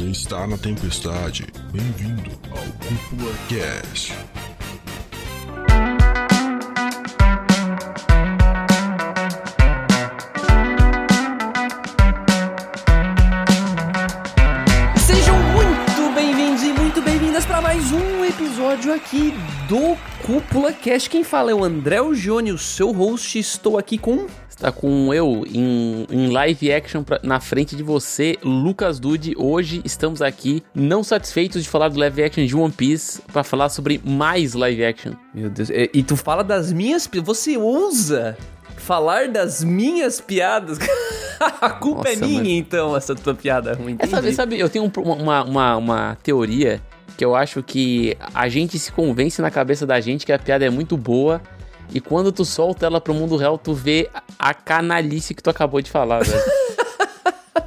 Você está na tempestade. Bem-vindo ao Cúpula Cast. Sejam muito bem-vindos e muito bem-vindas para mais um episódio aqui do Cúpula Cast. Quem fala é o André Gione, o seu host. Estou aqui com Tá com eu em, em live action pra- na frente de você, Lucas Dude. Hoje estamos aqui não satisfeitos de falar do live action de One Piece pra falar sobre mais live action. Meu Deus, e, e tu fala das minhas Você ousa falar das minhas piadas? A culpa é Nossa, minha, mano. então, essa tua piada ruim. É, sabe, sabe, eu tenho um- uma, uma, uma teoria que eu acho que a gente se convence na cabeça da gente que a piada é muito boa. E quando tu solta ela pro mundo real, tu vê a canalice que tu acabou de falar, velho.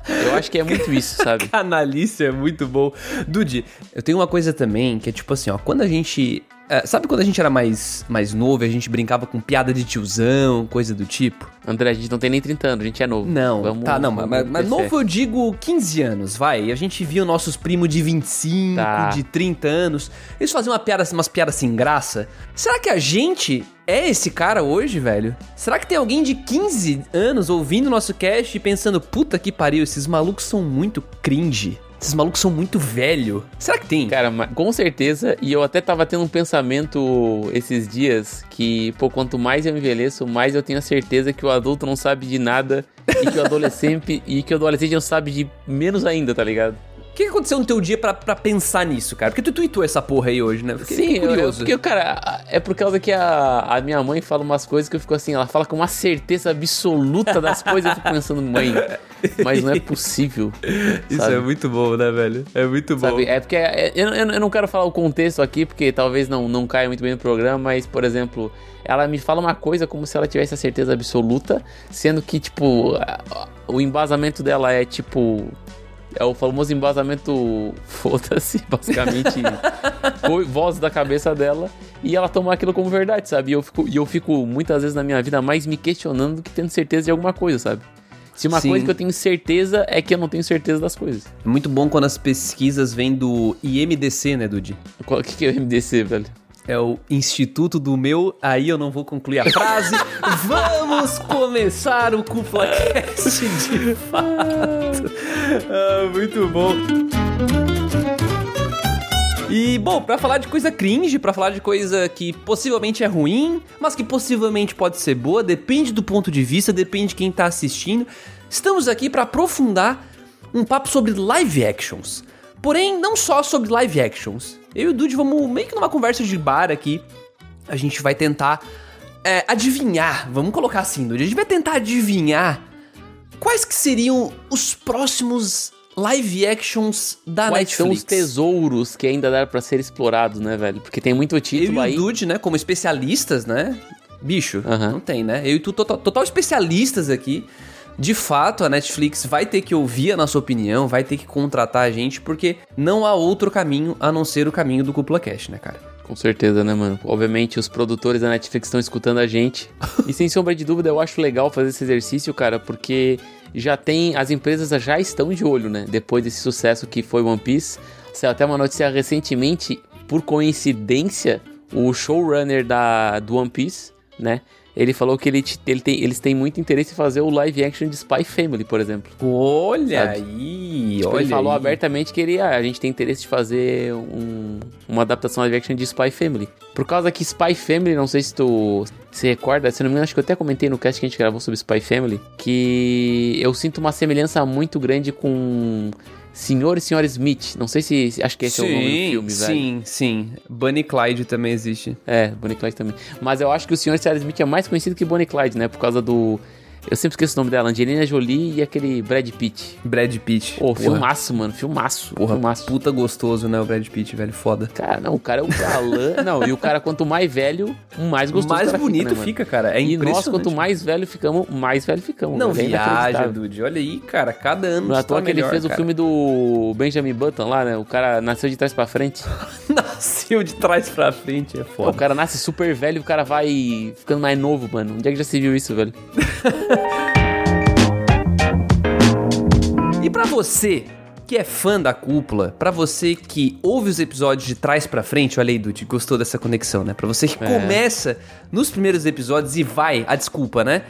eu acho que é muito isso, sabe? Canalice é muito bom. Dude, eu tenho uma coisa também que é tipo assim, ó, quando a gente. É, sabe quando a gente era mais, mais novo e a gente brincava com piada de tiozão, coisa do tipo? André, a gente não tem nem 30 anos, a gente é novo. Não, Vamos- tá, não, vamos mas, mas novo eu digo 15 anos, vai. E a gente via nossos primos de 25, Tá. de 30 anos. Eles faziam uma piada, umas piadas sem graça. Será que a gente é esse cara hoje, velho? Será que tem alguém de 15 anos ouvindo nosso cast e pensando, puta que pariu, esses malucos são muito cringe? Esses malucos são muito velho. Será que tem? Cara, com certeza, e eu até tava tendo um pensamento esses dias que, pô, quanto mais eu envelheço, mais eu tenho a certeza que o adulto não sabe de nada e que o adolescente e que o adolescente não sabe de menos ainda, tá ligado? O que aconteceu no teu dia pra, pra pensar nisso, cara? Porque tu tweetou essa porra aí hoje, né? Fiquei, Sim, fiquei eu, curioso. porque, cara, é por causa que a, a minha mãe fala umas coisas que eu fico assim, ela fala com uma certeza absoluta das coisas, eu fico pensando, mãe, mas não é possível. Isso sabe? é muito bom, né, velho? É muito bom. Sabe? É porque é- eu, eu, eu não quero falar o contexto aqui, porque talvez não, não caia muito bem no programa, mas, por exemplo, ela me fala uma coisa como se ela tivesse a certeza absoluta, sendo que, tipo, o embasamento dela é tipo. É o famoso embasamento, foda-se, basicamente, co- voz da cabeça dela, e ela toma aquilo como verdade, sabe? E eu fico, e eu fico muitas vezes na minha vida mais me questionando do que tendo certeza de alguma coisa, sabe? Se uma Sim. coisa que eu tenho certeza é que eu não tenho certeza das coisas. É muito bom quando as pesquisas vêm do IMDC, né, Dude? O que, que é o MDC, velho? É o Instituto do Meu. Aí eu não vou concluir a frase. Vamos começar o Cúpula Cast de fato. Ah, muito bom. E, bom, pra falar de coisa cringe, pra falar de coisa que possivelmente é ruim, mas que possivelmente pode ser boa, depende do ponto de vista, depende de quem tá assistindo, estamos aqui pra aprofundar um papo sobre live actions. Porém, não só sobre live actions. Eu e o Dude vamos meio que numa conversa de bar aqui. A gente vai tentar é, adivinhar, vamos colocar assim, Dude. A gente vai tentar adivinhar quais que seriam os próximos live actions da Quais são Netflix. os tesouros que ainda dá pra ser explorados, né, velho? Porque tem muito Eu título e aí. o Dude, né, como especialistas, né? Bicho, Aham. não tem, né? Eu e tu, total, total especialistas aqui. De fato, a Netflix vai ter que ouvir a nossa opinião, vai ter que contratar a gente, porque não há outro caminho a não ser o caminho do Cúpula Cash, né, cara? Com certeza, né, mano? Obviamente, os produtores da Netflix estão escutando a gente. e sem sombra de dúvida, eu acho legal fazer esse exercício, cara, porque já tem. As empresas já estão de olho, né? Depois desse sucesso que foi One Piece. Saiu até uma notícia recentemente, por coincidência, o showrunner da, do One Piece, né? Ele falou que ele, te- ele tem, eles têm muito interesse em fazer o live action de Spy Family, por exemplo. Olha Sabe? aí, Tipo, olha ele falou aí. abertamente que ele, ah, a gente tem interesse de fazer um- uma adaptação live action de Spy Family. Por causa que Spy Family, não sei se tu se recorda, se não me engano, acho que eu até comentei no cast que a gente gravou sobre Spy Family, que eu sinto uma semelhança muito grande com Senhor e Senhora Smith. Não sei se, acho que esse é o nome do filme, velho. Sim, sim. Bunny Clyde também existe. É, Bonnie Clyde também. Mas eu acho que o Senhor e Senhora Smith é mais conhecido que Bonnie Clyde, né? Por causa do... Eu sempre esqueço o nome dela, Angelina Jolie e aquele Brad Pitt. Brad Pitt. Pô, Porra, filmaço, mano, filmaço. Porra, filmaço. puta gostoso, né, o Brad Pitt, velho, foda. Cara, não, o cara é um galã. não, e o cara, quanto mais velho, mais gostoso Mais o bonito fica, né, fica, cara. É? E impressionante. nós, quanto mais velho ficamos, mais velho ficamos. Não velho. É viaja. Dude. Olha aí, cara. Cada ano Não é à tu toa tá que ele fez o cara. filme do Benjamin Button lá, né? O cara nasceu de trás pra frente. Nasceu de trás pra frente, é O foda. cara nasce super velho e o cara vai ficando mais novo, mano. Onde é que já se viu isso, velho? E pra você que é fã da cúpula, pra você que ouve os episódios de trás pra frente, olha aí, Dude, gostou dessa conexão, né? Pra você que É. começa nos primeiros episódios e vai, a desculpa, né?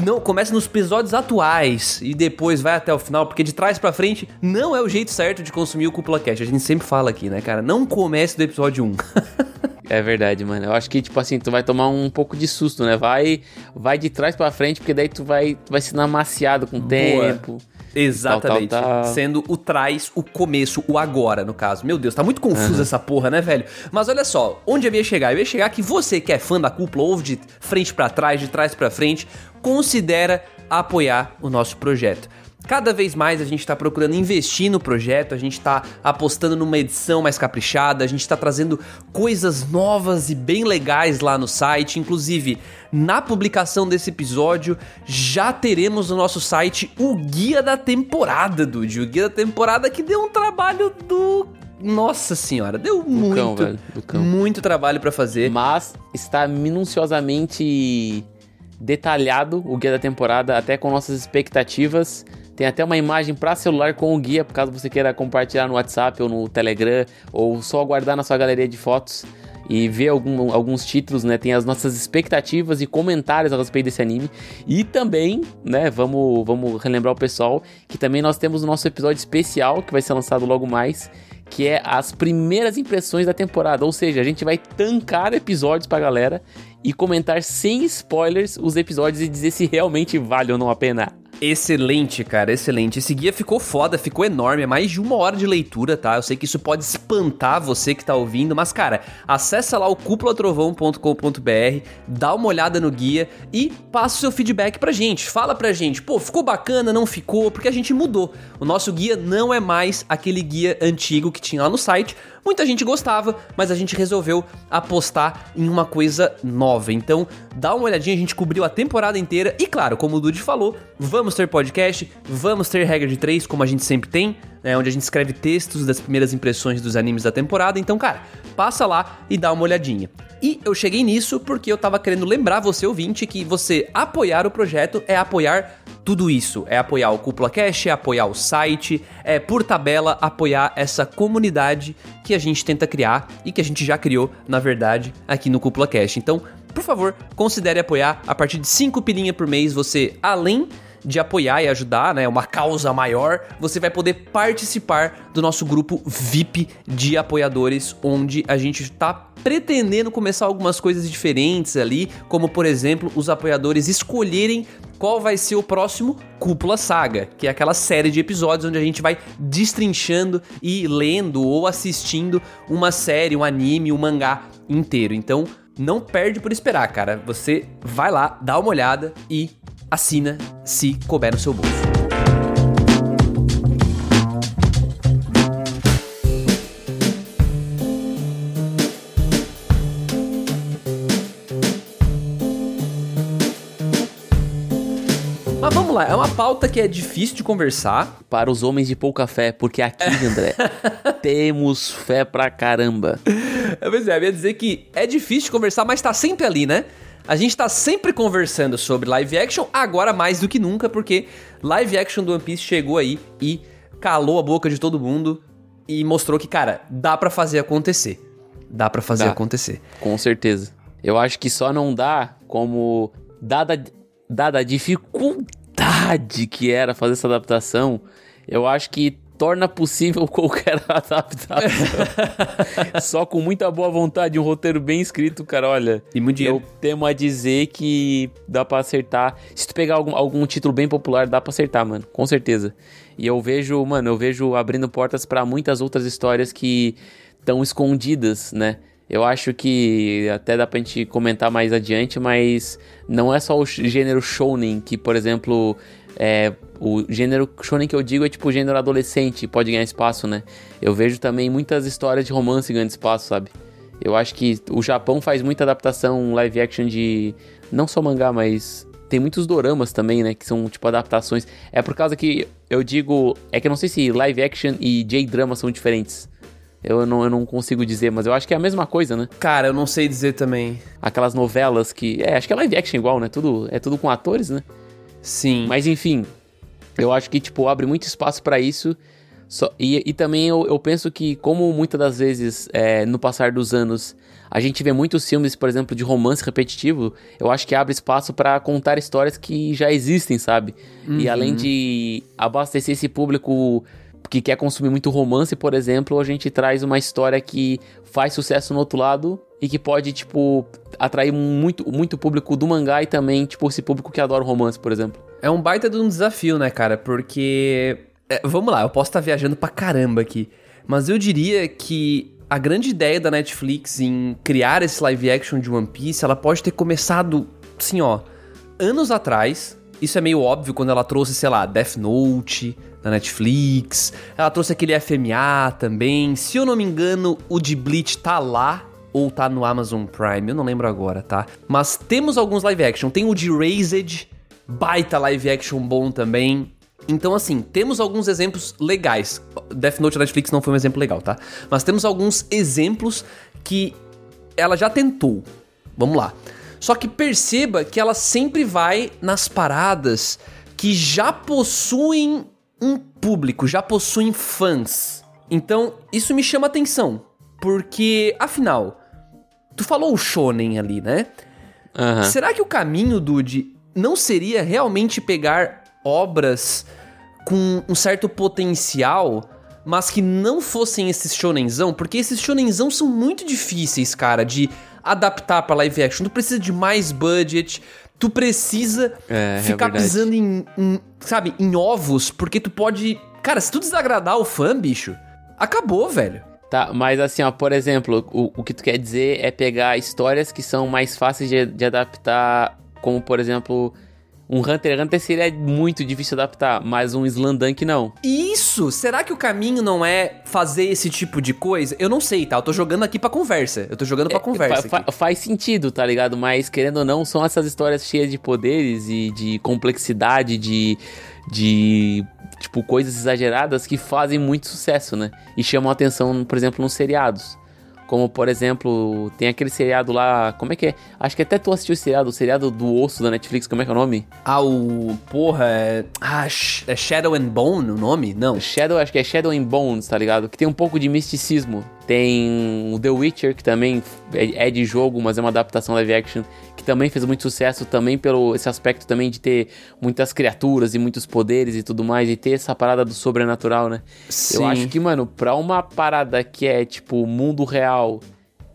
Não, começa nos episódios atuais e depois vai até o final, porque de trás pra frente não é o jeito certo de consumir o Cúpula Cast. A gente sempre fala aqui, né, cara? Não comece do episódio 1. É verdade, mano. Eu acho que, tipo assim, tu vai tomar um pouco de susto, né? Vai, vai de trás pra frente, porque daí tu vai, tu vai sendo amaciado com o tempo. Exatamente. Tal, tal, tal. Sendo o trás, o começo, o agora, no caso. Meu Deus, tá muito confusa essa porra, né, velho? Mas olha só, onde eu ia chegar? Eu ia chegar que você que é fã da cúpula, ouve de frente pra trás, de trás pra frente, considera apoiar o nosso projeto. Cada vez mais a gente está procurando investir no projeto, a gente está apostando numa edição mais caprichada, a gente está trazendo coisas novas e bem legais lá no site. Inclusive, na publicação desse episódio, já teremos no nosso site o guia da temporada, Dude. O guia da temporada que deu um trabalho do. Nossa senhora, deu muito, velho, do cão. muito trabalho para fazer. Mas está minuciosamente detalhado o guia da temporada, até com nossas expectativas. Tem até uma imagem para celular com o guia, por caso você queira compartilhar no WhatsApp ou no Telegram, ou só guardar na sua galeria de fotos e ver algum- alguns títulos, né? Tem as nossas expectativas e comentários a respeito desse anime. E também, né, vamos, vamos relembrar o pessoal que também nós temos o nosso episódio especial, que vai ser lançado logo mais, que é as primeiras impressões da temporada. Ou seja, a gente vai tancar episódios pra galera e comentar sem spoilers os episódios e dizer se realmente vale ou não a pena. Excelente, cara, excelente. Esse guia ficou foda, ficou enorme, é mais de uma hora de leitura, tá? Eu sei que isso pode espantar você que tá ouvindo, mas, cara, acessa lá o cúpulatrovão.com.br, dá uma olhada no guia e passa o seu feedback pra gente. Fala pra gente, pô, ficou bacana, não ficou? Porque a gente mudou. O nosso guia não é mais aquele guia antigo que tinha lá no site. Muita gente gostava, mas a gente resolveu apostar em uma coisa nova. Então, dá uma olhadinha, a gente cobriu a temporada inteira. E claro, como o Dude falou, vamos ter podcast, vamos ter regra de três, como a gente sempre tem, né? Onde a gente escreve textos das primeiras impressões dos animes da temporada. Então, cara, passa lá e dá uma olhadinha. E eu cheguei nisso porque eu tava querendo lembrar você, ouvinte, que você apoiar o projeto é apoiar tudo isso. É apoiar o Cúpula Cash, é apoiar o site, é por tabela apoiar essa comunidade que a gente tenta criar e que a gente já criou, na verdade, aqui no Cúpula Cash. Então, por favor, considere apoiar a partir de 5 pilinha por mês, você além de apoiar e ajudar, né, uma causa maior, você vai poder participar do nosso grupo VIP de apoiadores, onde a gente tá pretendendo começar algumas coisas diferentes ali, como por exemplo, os apoiadores escolherem qual vai ser o próximo Cúpula Saga, que é aquela série de episódios onde a gente vai destrinchando e lendo ou assistindo uma série, um anime, um mangá inteiro. Então, não perde por esperar, cara. Você vai lá, dá uma olhada e assina se couber no seu bolso. Mas vamos lá, é uma pauta que é difícil de conversar. Para os homens de pouca fé, porque aqui, André, temos fé pra caramba. Pois é, eu ia dizer que é difícil de conversar, mas tá sempre ali, né? A gente tá sempre conversando sobre live action, agora mais do que nunca, porque live action do One Piece chegou aí e calou a boca de todo mundo e mostrou que, cara, dá pra fazer acontecer. Dá pra fazer Dá. acontecer. Com certeza. Eu acho que só não dá como, dada, dada a dificuldade que era fazer essa adaptação, eu acho que torna possível qualquer adaptação. só com muita boa vontade, um roteiro bem escrito, cara, olha. E muito dinheiro. Eu temo a dizer que dá pra acertar. Se tu pegar algum, algum título bem popular, dá pra acertar, mano. Com certeza. E eu vejo, mano, eu vejo abrindo portas pra muitas outras histórias que estão escondidas, né? Eu acho que até dá pra gente comentar mais adiante, mas não é só o gênero shounen que, por exemplo, é, o gênero shonen que eu digo é tipo o gênero adolescente, pode ganhar espaço, né? Eu vejo também muitas histórias de romance ganhando espaço, sabe? Eu acho que o Japão faz muita adaptação live action de não só mangá, mas tem muitos doramas também, né, que são tipo adaptações. É por causa que eu digo, é que eu não sei se live action e J-drama são diferentes. Eu não, eu não consigo dizer, mas eu acho que é a mesma coisa, né? Cara, eu não sei dizer também. Aquelas novelas que. É, acho que é live action igual, né? Tudo, é tudo com atores, né? Sim. Mas enfim, eu acho que, tipo, abre muito espaço pra isso. Só, e, e também eu, eu penso que, como muitas das vezes, é, no passar dos anos, a gente vê muitos filmes, por exemplo, de romance repetitivo, eu acho que abre espaço para contar histórias que já existem, sabe? Uhum. E além de abastecer esse público que quer consumir muito romance, por exemplo, a gente traz uma história que faz sucesso no outro lado e que pode, tipo, atrair muito, muito público do mangá e também, tipo, esse público que adora romance, por exemplo. É um baita de um desafio, né, cara? Porque. É, vamos lá, eu posso estar tá viajando pra caramba aqui. Mas eu diria que a grande ideia da Netflix em criar esse live action de One Piece, ela pode ter começado, assim, ó, anos atrás. Isso é meio óbvio quando ela trouxe, sei lá, Death Note, na Netflix. Ela trouxe aquele FMA também. Se eu não me engano, o de Bleach tá lá ou tá no Amazon Prime, eu não lembro agora, tá? Mas temos alguns live action. Tem o de Raised, baita live action bom também. Então, assim, temos alguns exemplos legais. Death Note da Netflix não foi um exemplo legal, tá? Mas temos alguns exemplos que ela já tentou. Vamos lá. Só que perceba que ela sempre vai nas paradas que já possuem um público, já possuem fãs. Então, isso me chama atenção, porque afinal, tu falou o shonen ali, né? Uhum. Será que o caminho, Dude, não seria realmente pegar obras com um certo potencial, mas que não fossem esses shonenzão? Porque esses shonenzão são muito difíceis, cara, de adaptar para live action. Tu precisa de mais budget, tu precisa é, é ficar é pisando em, em, sabe, em ovos, porque tu pode. Cara, se tu desagradar o fã, bicho, acabou, velho. Tá, mas assim, ó, por exemplo, o, o que tu quer dizer é pegar histórias que são mais fáceis de, de adaptar, como por exemplo um Hunter x Hunter seria muito difícil adaptar, mas um Slandunk não. Isso! Será que o caminho não é fazer esse tipo de coisa? Eu não sei, tá? Eu tô jogando aqui pra conversa. Eu tô jogando pra é, conversa. Fa faz sentido, tá ligado? Mas, querendo ou não, são essas histórias cheias de poderes e de complexidade, de. de tipo, coisas exageradas que fazem muito sucesso, né? E chamam a atenção, por exemplo, nos seriados. Como, por exemplo, tem aquele seriado lá. Como é que é? Acho que até tu assistiu o seriado, o seriado do osso da Netflix, como é que é o nome? Ah, o. Porra, é. Ah, é Shadow and Bone o nome? Não. Shadow, acho que é Shadow and Bones, tá ligado? Que tem um pouco de misticismo. Tem o The Witcher, que também é, é de jogo, mas é uma adaptação live action, que também fez muito sucesso, também pelo esse aspecto também de ter muitas criaturas e muitos poderes e tudo mais, e ter essa parada do sobrenatural, né? Sim. Eu acho que, mano, pra uma parada que é tipo mundo real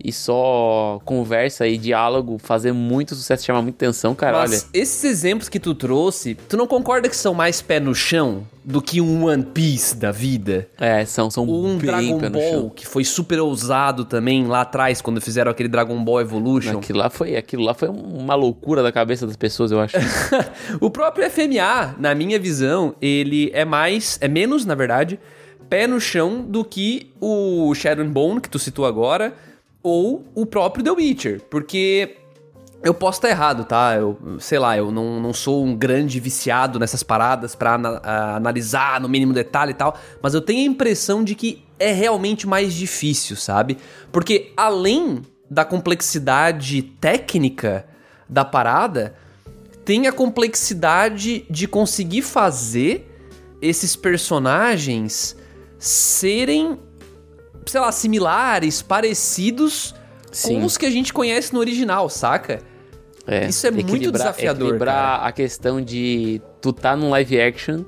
e só conversa e diálogo fazer muito sucesso, chamar muita atenção, cara. Mas olha. esses exemplos que tu trouxe, tu não concorda que são mais pé no chão do que um One Piece da vida? É, são, são um Dragon Ball, que foi super ousado também lá atrás, quando fizeram aquele Dragon Ball Evolution. Aquilo lá foi, aquilo lá foi uma loucura da cabeça das pessoas, eu acho. o próprio FMA, na minha visão, ele é mais, é menos, na verdade, pé no chão do que o Shadow Bone, que tu citou agora, ou o próprio The Witcher, porque eu posso estar errado, tá? Eu, sei lá, eu não, não sou um grande viciado nessas paradas para ana analisar no mínimo detalhe e tal, mas eu tenho a impressão de que é realmente mais difícil, sabe? Porque além da complexidade técnica da parada, tem a complexidade de conseguir fazer esses personagens serem sei lá, similares, parecidos Sim. com os que a gente conhece no original, saca? É, Isso é muito desafiador. Equilibrar cara. a questão de tu tá num live action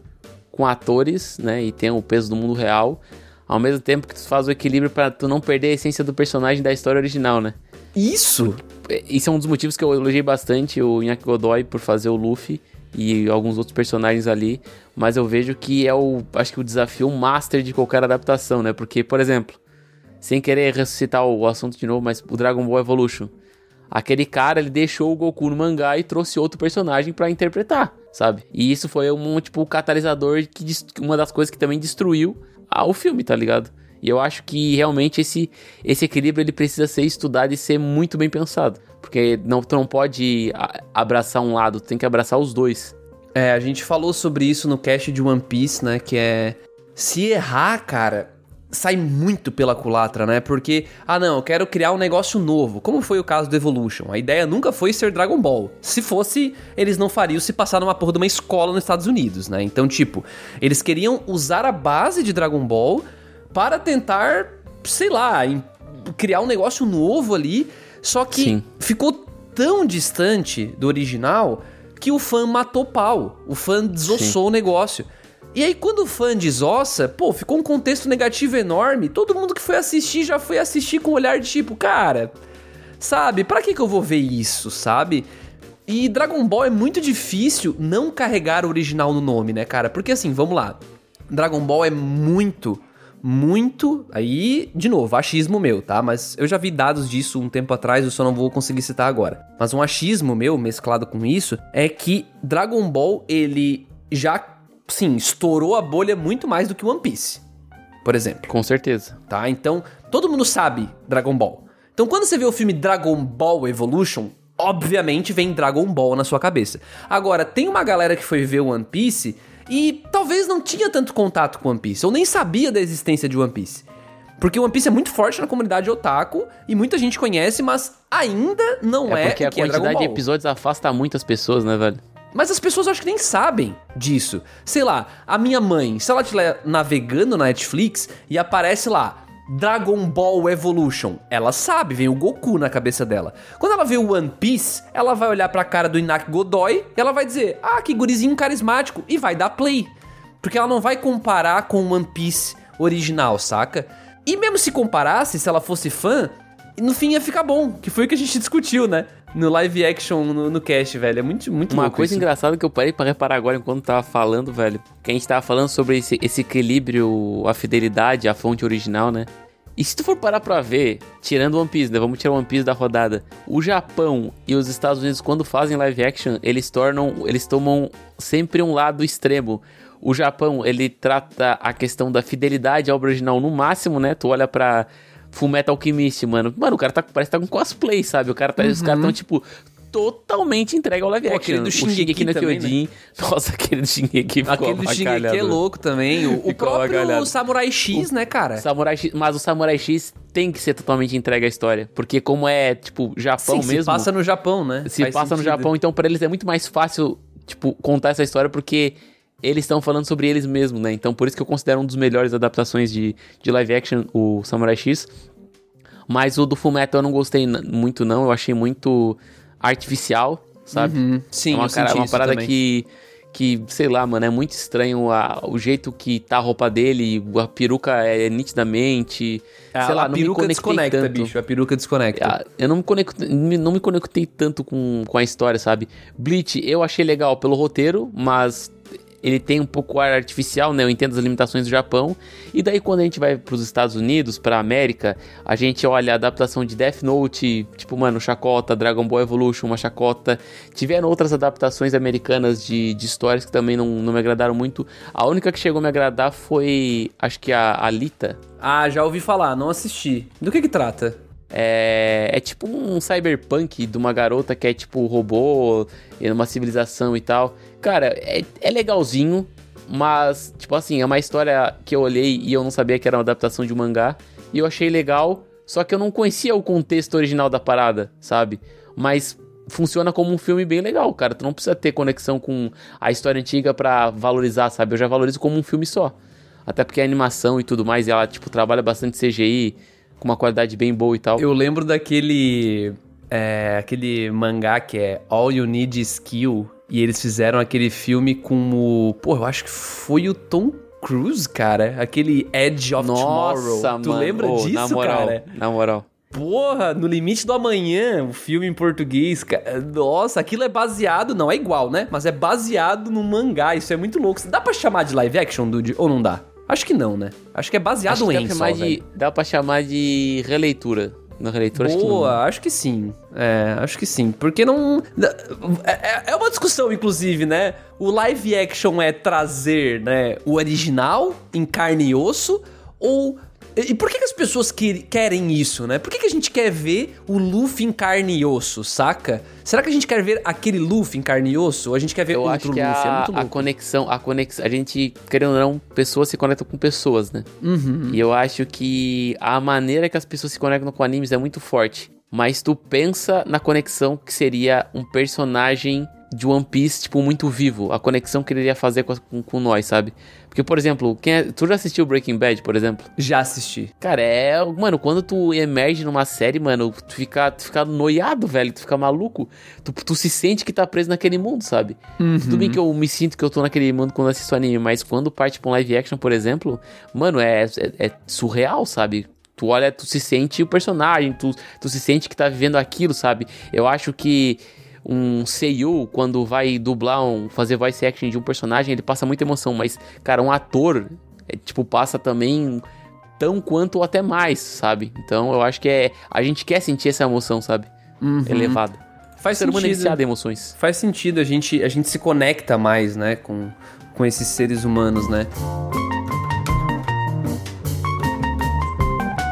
com atores, né? E tem o peso do mundo real, ao mesmo tempo que tu faz o equilíbrio para tu não perder a essência do personagem da história original, né? Isso! Isso é um dos motivos que eu elogiei bastante o Inaki Godoy por fazer o Luffy e alguns outros personagens ali, mas eu vejo que é o, acho que o desafio master de qualquer adaptação, né? Porque, por exemplo, sem querer ressuscitar o assunto de novo, mas o Dragon Ball Evolution. Aquele cara, ele deixou o Goku no mangá e trouxe outro personagem para interpretar, sabe? E isso foi um, tipo, catalisador que uma das coisas que também destruiu o filme, tá ligado? E eu acho que realmente esse, esse equilíbrio ele precisa ser estudado e ser muito bem pensado. Porque não, tu não pode abraçar um lado, tu tem que abraçar os dois. É, a gente falou sobre isso no cast de One Piece, né? Que é. Se errar, cara, sai muito pela culatra, né? Porque, ah não, eu quero criar um negócio novo, como foi o caso do Evolution. A ideia nunca foi ser Dragon Ball. Se fosse, eles não fariam se passar numa porra de uma escola nos Estados Unidos, né? Então, tipo, eles queriam usar a base de Dragon Ball para tentar, sei lá, criar um negócio novo ali, só que Sim. ficou tão distante do original que o fã matou pau. O fã desossou Sim. o negócio. E aí, quando o fã desossa, pô, ficou um contexto negativo enorme. Todo mundo que foi assistir já foi assistir com um olhar de tipo, cara, sabe, pra que, que eu vou ver isso, sabe? E Dragon Ball é muito difícil não carregar o original no nome, né, cara? Porque assim, vamos lá. Dragon Ball é muito, muito. Aí, de novo, achismo meu, tá? Mas eu já vi dados disso um tempo atrás, eu só não vou conseguir citar agora. Mas um achismo meu, mesclado com isso, é que Dragon Ball, ele já sim, estourou a bolha muito mais do que One Piece, por exemplo. Com certeza. Tá? Então, todo mundo sabe Dragon Ball. Então, quando você vê o filme Dragon Ball Evolution, obviamente vem Dragon Ball na sua cabeça. Agora, tem uma galera que foi ver One Piece e talvez não tinha tanto contato com One Piece, ou nem sabia da existência de One Piece. Porque One Piece é muito forte na comunidade otaku e muita gente conhece, mas ainda não é, é porque a é quantidade é de episódios afasta muitas pessoas, né, velho? Mas as pessoas acho que nem sabem disso. Sei lá, a minha mãe, se ela estiver navegando na Netflix e aparece lá Dragon Ball Evolution, ela sabe, vem o Goku na cabeça dela. Quando ela vê o One Piece, ela vai olhar pra cara do Inak Godoy e ela vai dizer: "Ah, que gurizinho carismático" e vai dar play. Porque ela não vai comparar com o One Piece original, saca? E mesmo se comparasse, se ela fosse fã, no fim ia ficar bom, que foi o que a gente discutiu, né? No live action no, no cast, velho. É muito, muito Uma coisa isso. engraçada que eu parei para reparar agora enquanto tava falando, velho. Que a gente tava falando sobre esse, esse equilíbrio, a fidelidade, a fonte original, né? E se tu for parar pra ver, tirando One Piece, né? Vamos tirar One Piece da rodada. O Japão e os Estados Unidos, quando fazem live action, eles tornam. Eles tomam sempre um lado extremo. O Japão, ele trata a questão da fidelidade ao original no máximo, né? Tu olha pra Fullmetal Alchemist, mano. Mano, o cara tá, parece que tá com cosplay, sabe? O cara tá, uhum. Os caras tão, tipo, totalmente entregue ao live Pô, action. Aquele do Shingeki, no Kyojin. Né? Nossa, aquele do Shingeki ficou Aquele do Shingeki é louco também. O, o próprio Samurai X, o, né, cara? Samurai X, mas o Samurai X tem que ser totalmente entregue à história. Porque como é, tipo, Japão Sim, mesmo... se passa no Japão, né? Se Faz passa sentido. no Japão, então para eles é muito mais fácil, tipo, contar essa história porque eles estão falando sobre eles mesmos, né? Então por isso que eu considero um dos melhores adaptações de, de live action o Samurai X. Mas o do Fullmetal eu não gostei muito, não. Eu achei muito artificial, sabe? Uhum. Sim, é uma, cara, uma parada também. que que, sei lá, mano, é muito estranho a, o jeito que tá a roupa dele, a peruca é, é nitidamente. A, sei lá, a não peruca me desconecta, tanto. bicho. A peruca desconecta. Ah, eu não me, conectei, não me conectei tanto com, com a história, sabe? Bleach eu achei legal pelo roteiro, mas ele tem um pouco ar artificial, né? Eu entendo as limitações do Japão. E daí quando a gente vai para os Estados Unidos, para América, a gente olha a adaptação de Death Note, tipo, mano, chacota, Dragon Ball Evolution, uma chacota. Tiveram outras adaptações americanas de, de histórias que também não, não me agradaram muito. A única que chegou a me agradar foi, acho que a Alita. Ah, já ouvi falar, não assisti. Do que que trata? É, é tipo um cyberpunk de uma garota que é tipo robô, numa civilização e tal. Cara, é, é legalzinho, mas, tipo assim, é uma história que eu olhei e eu não sabia que era uma adaptação de um mangá. E eu achei legal, só que eu não conhecia o contexto original da parada, sabe? Mas funciona como um filme bem legal, cara. Tu não precisa ter conexão com a história antiga para valorizar, sabe? Eu já valorizo como um filme só. Até porque a animação e tudo mais, ela, tipo, trabalha bastante CGI, com uma qualidade bem boa e tal. Eu lembro daquele. É, aquele mangá que é All You Need Skill. E eles fizeram aquele filme com o. Pô, eu acho que foi o Tom Cruise, cara. Aquele Edge of Nossa, Tomorrow. Tu lembra oh, disso, na moral, cara? Na moral. Porra, no limite do amanhã, o filme em português, cara. Nossa, aquilo é baseado, não é igual, né? Mas é baseado no mangá, isso é muito louco. Dá pra chamar de live action, Dude? Ou não dá? Acho que não, né? Acho que é baseado acho em dá só, de, Dá pra chamar de releitura. Na releitura, Boa, acho que não. acho que sim. É, acho que sim. Porque não. É, é uma discussão, inclusive, né? O live action é trazer, né, o original em carne e osso ou E por que, que as pessoas que- querem isso, né? Por que, que a gente quer ver o Luffy em carne e osso, saca? Será que a gente quer ver aquele Luffy em carne e osso? Ou a gente quer ver Eu outro acho que Luffy? é a, muito a louco. conexão, a conexão, a gente, querendo ou não, pessoas se conectam com pessoas, né? Uhum. E eu acho que a maneira que as pessoas se conectam com animes é muito forte. Mas tu pensa na conexão que seria um personagem de One Piece, tipo, muito vivo. A conexão que ele iria fazer com, com, com nós, sabe? Porque, por exemplo, quem é- tu já assistiu Breaking Bad, por exemplo? Já assisti. Cara, é. Mano, quando tu emerge numa série, mano, tu fica, tu fica noiado, velho. Tu fica maluco. Tu, tu se sente que tá preso naquele mundo, sabe? Tudo bem que eu me sinto que eu tô naquele mundo quando assisto anime, mas quando parte pra um live action, por exemplo, mano, é, é, é surreal, sabe? Tu olha, tu se sente o personagem, tu, tu se sente que tá vivendo aquilo, sabe? Eu acho que um seiyuu, quando vai dublar, um, fazer voice acting de um personagem, ele passa muita emoção, mas, cara, um ator, é, tipo, passa também tão quanto ou até mais, sabe? Então eu acho que é. A gente quer sentir essa emoção, sabe? Elevada. Faz o ser humano é sentido. emoções. Faz sentido, a gente, a gente se conecta mais, né, com, com esses seres humanos, né?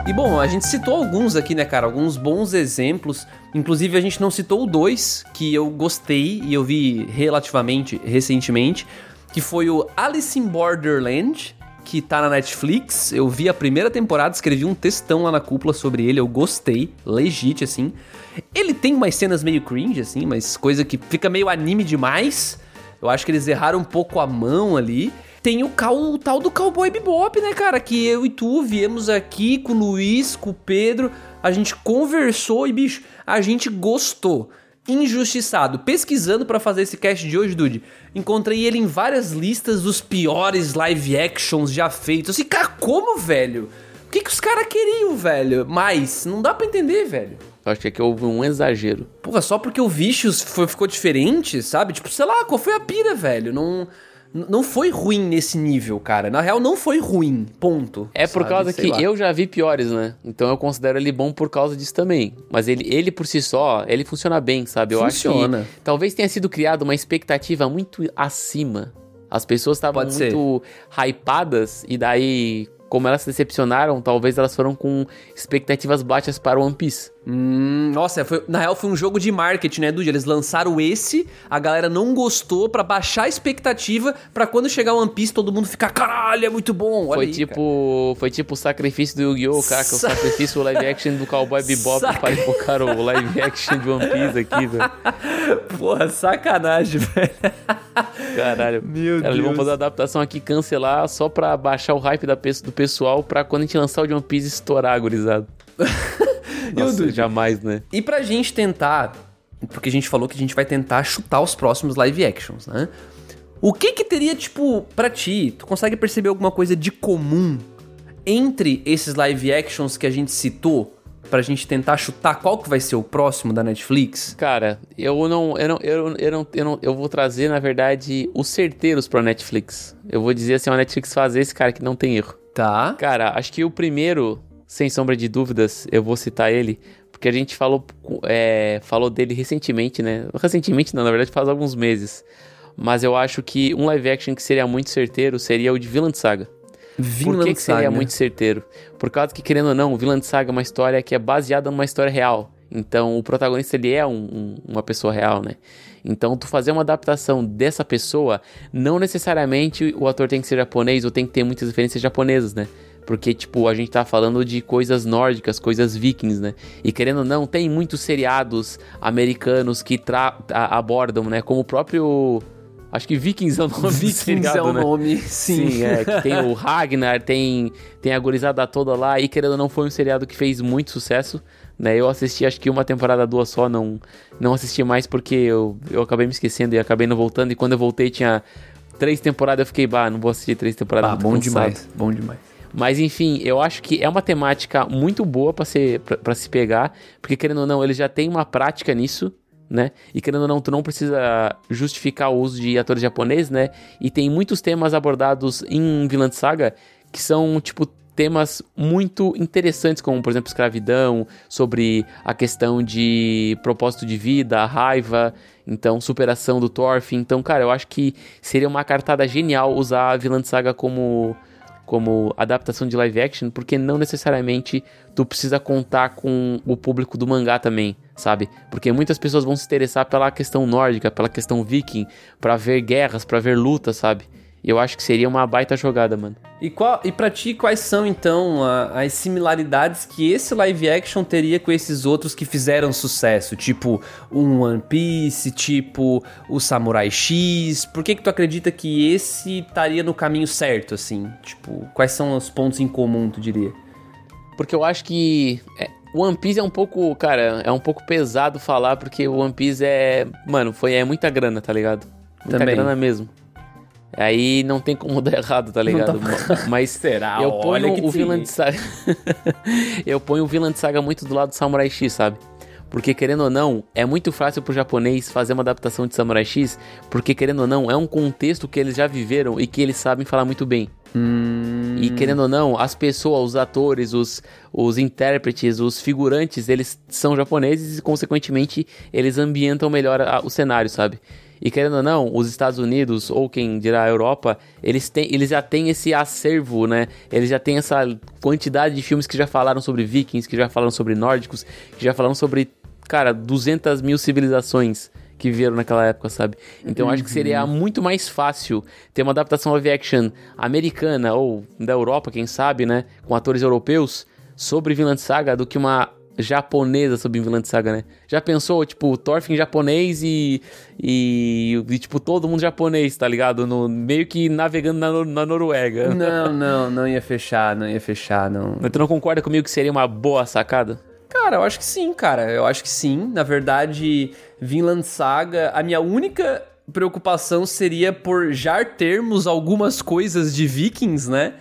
E bom, a gente citou alguns aqui, né, cara? Alguns bons exemplos. Inclusive, a gente não citou dois que eu gostei e eu vi relativamente recentemente, que foi o Alice in Borderland, que tá na Netflix. Eu vi a primeira temporada, escrevi um textão lá na cúpula sobre ele, eu gostei, legit, assim. Ele tem umas cenas meio cringe, assim, mas coisa que fica meio anime demais. Eu acho que eles erraram um pouco a mão ali. Tem o, cal- o tal do Cowboy Bebop, né, cara? Que eu e tu viemos aqui com o Luiz, com o Pedro. A gente conversou e, bicho, a gente gostou. Injustiçado. Pesquisando pra fazer esse cast de hoje, Dude, encontrei ele em várias listas dos piores live actions já feitos. Assim, cara, como, velho? O que, que os caras queriam, velho? Mas, não dá pra entender, velho. Eu acho que aqui houve um exagero. Porra, só porque o Vicious foi- ficou diferente, sabe? Tipo, sei lá, qual foi a pira, velho? Não, não foi ruim nesse nível, cara. Na real, não foi ruim, ponto. É por sabe? causa Sei que lá. eu já vi piores, né? Então eu considero ele bom por causa disso também. Mas ele, ele por si só, ele funciona bem, sabe? Eu Funciona. acho que talvez tenha sido criado uma expectativa muito acima. As pessoas estavam Pode ser. muito hypadas e daí, como elas se decepcionaram, talvez elas foram com expectativas baixas para One Piece. Hum, nossa, foi- na real foi um jogo de marketing, né, Dude? Eles lançaram esse, a galera não gostou pra baixar a expectativa pra quando chegar o One Piece todo mundo ficar, caralho, é muito bom. Olha foi aí, tipo, foi tipo o sacrifício do Yu-Gi-Oh, cara, que é o Sa- sacrifício live action do Cowboy Bebop Sac- para invocar o live action de One Piece aqui, velho. Porra, sacanagem, velho. Caralho. Meu Cara, eles vão Deus. fazer a adaptação aqui, cancelar, só pra baixar o hype da, do pessoal, pra quando a gente lançar o de One Piece estourar, gurizado. Nossa, Dude? jamais, né? E pra gente tentar, porque a gente falou que a gente vai tentar chutar os próximos live actions, né? O que que teria, tipo, pra ti, tu consegue perceber alguma coisa de comum entre esses live actions que a gente citou? Pra gente tentar chutar qual que vai ser o próximo da Netflix? Cara, eu não, eu não, eu, eu não, eu não, eu vou trazer, na verdade, os certeiros pra Netflix. Eu vou dizer assim, a Netflix fazer esse cara que não tem erro. Tá. Cara, acho que o primeiro, sem sombra de dúvidas, eu vou citar ele, porque a gente falou, é, falou dele recentemente, né? Recentemente não, na verdade faz alguns meses. Mas eu acho que um live action que seria muito certeiro seria o de Villain Saga. Por que, que seria Saga. muito certeiro? Por causa que, querendo ou não, o Villain Saga é uma história que é baseada numa história real. Então, o protagonista, ele é um- um- uma pessoa real, né? Então, tu fazer uma adaptação dessa pessoa, não necessariamente o ator tem que ser japonês ou tem que ter muitas referências japonesas, né? Porque, tipo, a gente tá falando de coisas nórdicas, coisas vikings, né? E querendo ou não, tem muitos seriados americanos que abordam, né? Como o próprio... Acho que Vikings é o nome Vikings seriado, é o né? nome, sim. Sim, é, que tem o Ragnar, tem, tem a gurizada toda lá, e querendo ou não, foi um seriado que fez muito sucesso, né? Eu assisti acho que uma temporada, duas só, não, não assisti mais porque eu, eu acabei me esquecendo e acabei não voltando, e quando eu voltei tinha três temporadas, eu fiquei, bah, não vou assistir três temporadas, Ah, bom cansado. demais, bom demais. Mas enfim, eu acho que é uma temática muito boa pra ser para se pegar, porque querendo ou não, ele já tem uma prática nisso, né? E querendo ou não, tu não precisa justificar o uso de atores japoneses, né? E tem muitos temas abordados em Vinland Saga que são tipo temas muito interessantes, como por exemplo escravidão, sobre a questão de propósito de vida, raiva, então superação do Thorfinn. Então, cara, eu acho que seria uma cartada genial usar a Vinland Saga como como adaptação de live action, porque não necessariamente tu precisa contar com o público do mangá também, sabe? Porque muitas pessoas vão se interessar pela questão nórdica, pela questão viking, para ver guerras, para ver lutas, sabe? Eu acho que seria uma baita jogada, mano. E, qual, e pra ti, quais são então a, as similaridades que esse live action teria com esses outros que fizeram sucesso? Tipo um One Piece, tipo o Samurai X. Por que, que tu acredita que esse estaria no caminho certo, assim? Tipo, quais são os pontos em comum, tu diria? Porque eu acho que. É, One Piece é um pouco, cara, é um pouco pesado falar, porque o One Piece é. Mano, foi é muita grana, tá ligado? Muita Também. grana mesmo. Aí não tem como dar errado, tá ligado? Mas Será? eu Olha ponho que o de saga. eu ponho o de saga muito do lado do Samurai X, sabe? Porque querendo ou não, é muito fácil pro japonês fazer uma adaptação de Samurai X, porque querendo ou não, é um contexto que eles já viveram e que eles sabem falar muito bem. Hum, E querendo ou não, as pessoas, os atores, os, os intérpretes, os figurantes, eles são japoneses e, consequentemente, eles ambientam melhor a- o cenário, sabe? E querendo ou não, os Estados Unidos, ou quem dirá a Europa, eles, têm, eles já têm esse acervo, né? Eles já têm essa quantidade de filmes que já falaram sobre vikings, que já falaram sobre nórdicos, que já falaram sobre, cara, 200 mil civilizações que viveram naquela época, sabe? Então eu acho que seria muito mais fácil ter uma adaptação live action americana ou da Europa, quem sabe, né? Com atores europeus sobre Vinland Saga do que uma japonesa sobre Vinland Saga, né? Já pensou, tipo, Thorfinn japonês e, e, e, tipo, todo mundo japonês, tá ligado? No, meio que navegando na, na Noruega. Não, não, não ia fechar, não ia fechar, não. Mas tu não concorda comigo que seria uma boa sacada? Cara, eu acho que sim, cara. Eu acho que sim. Na verdade, Vinland Saga, a minha única preocupação seria por já termos algumas coisas de Vikings, né?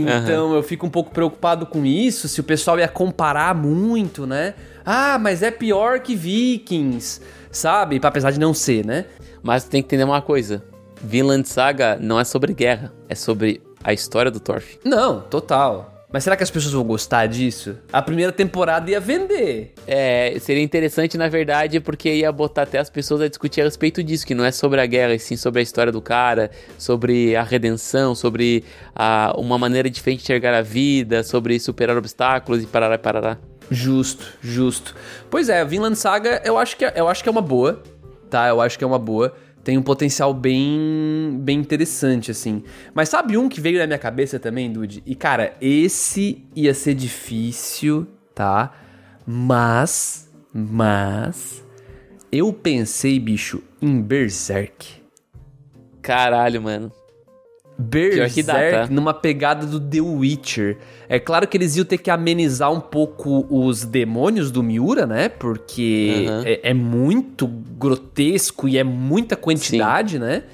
Então eu fico um pouco preocupado com isso, se o pessoal ia comparar muito, né? Ah, mas é pior que Vikings, sabe? Apesar de não ser, né? Mas tem que entender uma coisa. Vinland Saga não é sobre guerra, é sobre a história do Thorfinn. Não, total. Mas será que as pessoas vão gostar disso? A primeira temporada ia vender. É, seria interessante, na verdade, porque ia botar até as pessoas a discutir a respeito disso, que não é sobre a guerra, e sim sobre a história do cara, sobre a redenção, sobre a, uma maneira diferente de enxergar a vida, sobre superar obstáculos e parará, parará. Justo, justo. Pois é, Vinland Saga eu acho que é, eu acho que é uma boa, tá? Eu acho que é uma boa. Tem um potencial bem, bem interessante, assim. Mas sabe um que veio na minha cabeça também, Dude? E, cara, esse ia ser difícil, tá? Mas, mas... Eu pensei, bicho, em Berserk. Caralho, mano. Berserk dá, tá? numa pegada do The Witcher. É claro que eles iam ter que amenizar um pouco os demônios do Miura, né? Porque Aham. é, é muito grotesco e é muita quantidade, né?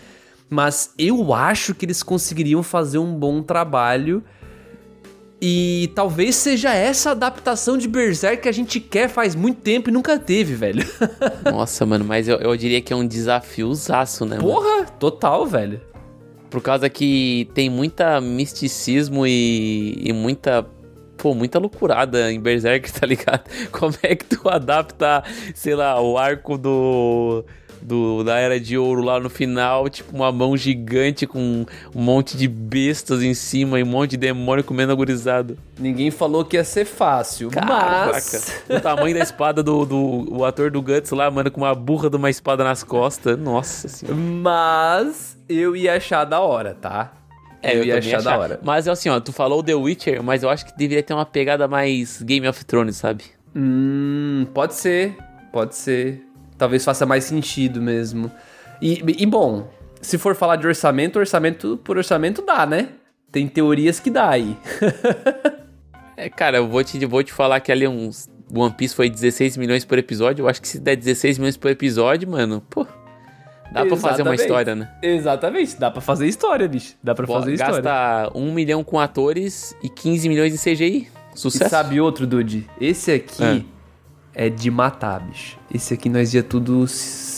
Mas eu acho que eles conseguiriam fazer um bom trabalho. E talvez seja essa adaptação de Berserk que a gente quer faz muito tempo e nunca teve, velho. Nossa, mano, mas eu, eu diria que é um desafiozaço, né? mano? Porra, total, velho. Por causa que tem muita misticismo e, e muita. Pô, muita loucurada em Berserk, tá ligado? Como é que tu adapta, sei lá, o arco do. Do, da Era de Ouro lá no final, tipo uma mão gigante com um monte de bestas em cima e um monte de demônio comendo agorizado. Ninguém falou que ia ser fácil, mas... o tamanho da espada do, do o ator do Guts lá, mano, com uma burra de uma espada nas costas. Nossa senhora. Mas eu ia achar da hora, tá? É, eu, ia também achar, da hora. Mas assim, ó, tu falou The Witcher, mas eu acho que deveria ter uma pegada mais Game of Thrones, sabe? Hum, pode ser, pode ser. Talvez faça mais sentido mesmo. E, e bom, se for falar de orçamento, orçamento por orçamento dá, né? Tem teorias que dá aí. É, cara, eu vou te, vou te falar que ali uns. One Piece foi 16 milhões por episódio. Eu acho que se der 16 milhões por episódio, mano, pô. Dá pra fazer uma história, né? Exatamente, dá pra fazer história, bicho. Dá pra Pô, fazer história. gasta 1 milhão com atores e 15 milhões em CGI. E Sucesso. sabe outro, Dude? Esse aqui é. de matar, bicho. Esse aqui nós ia tudo.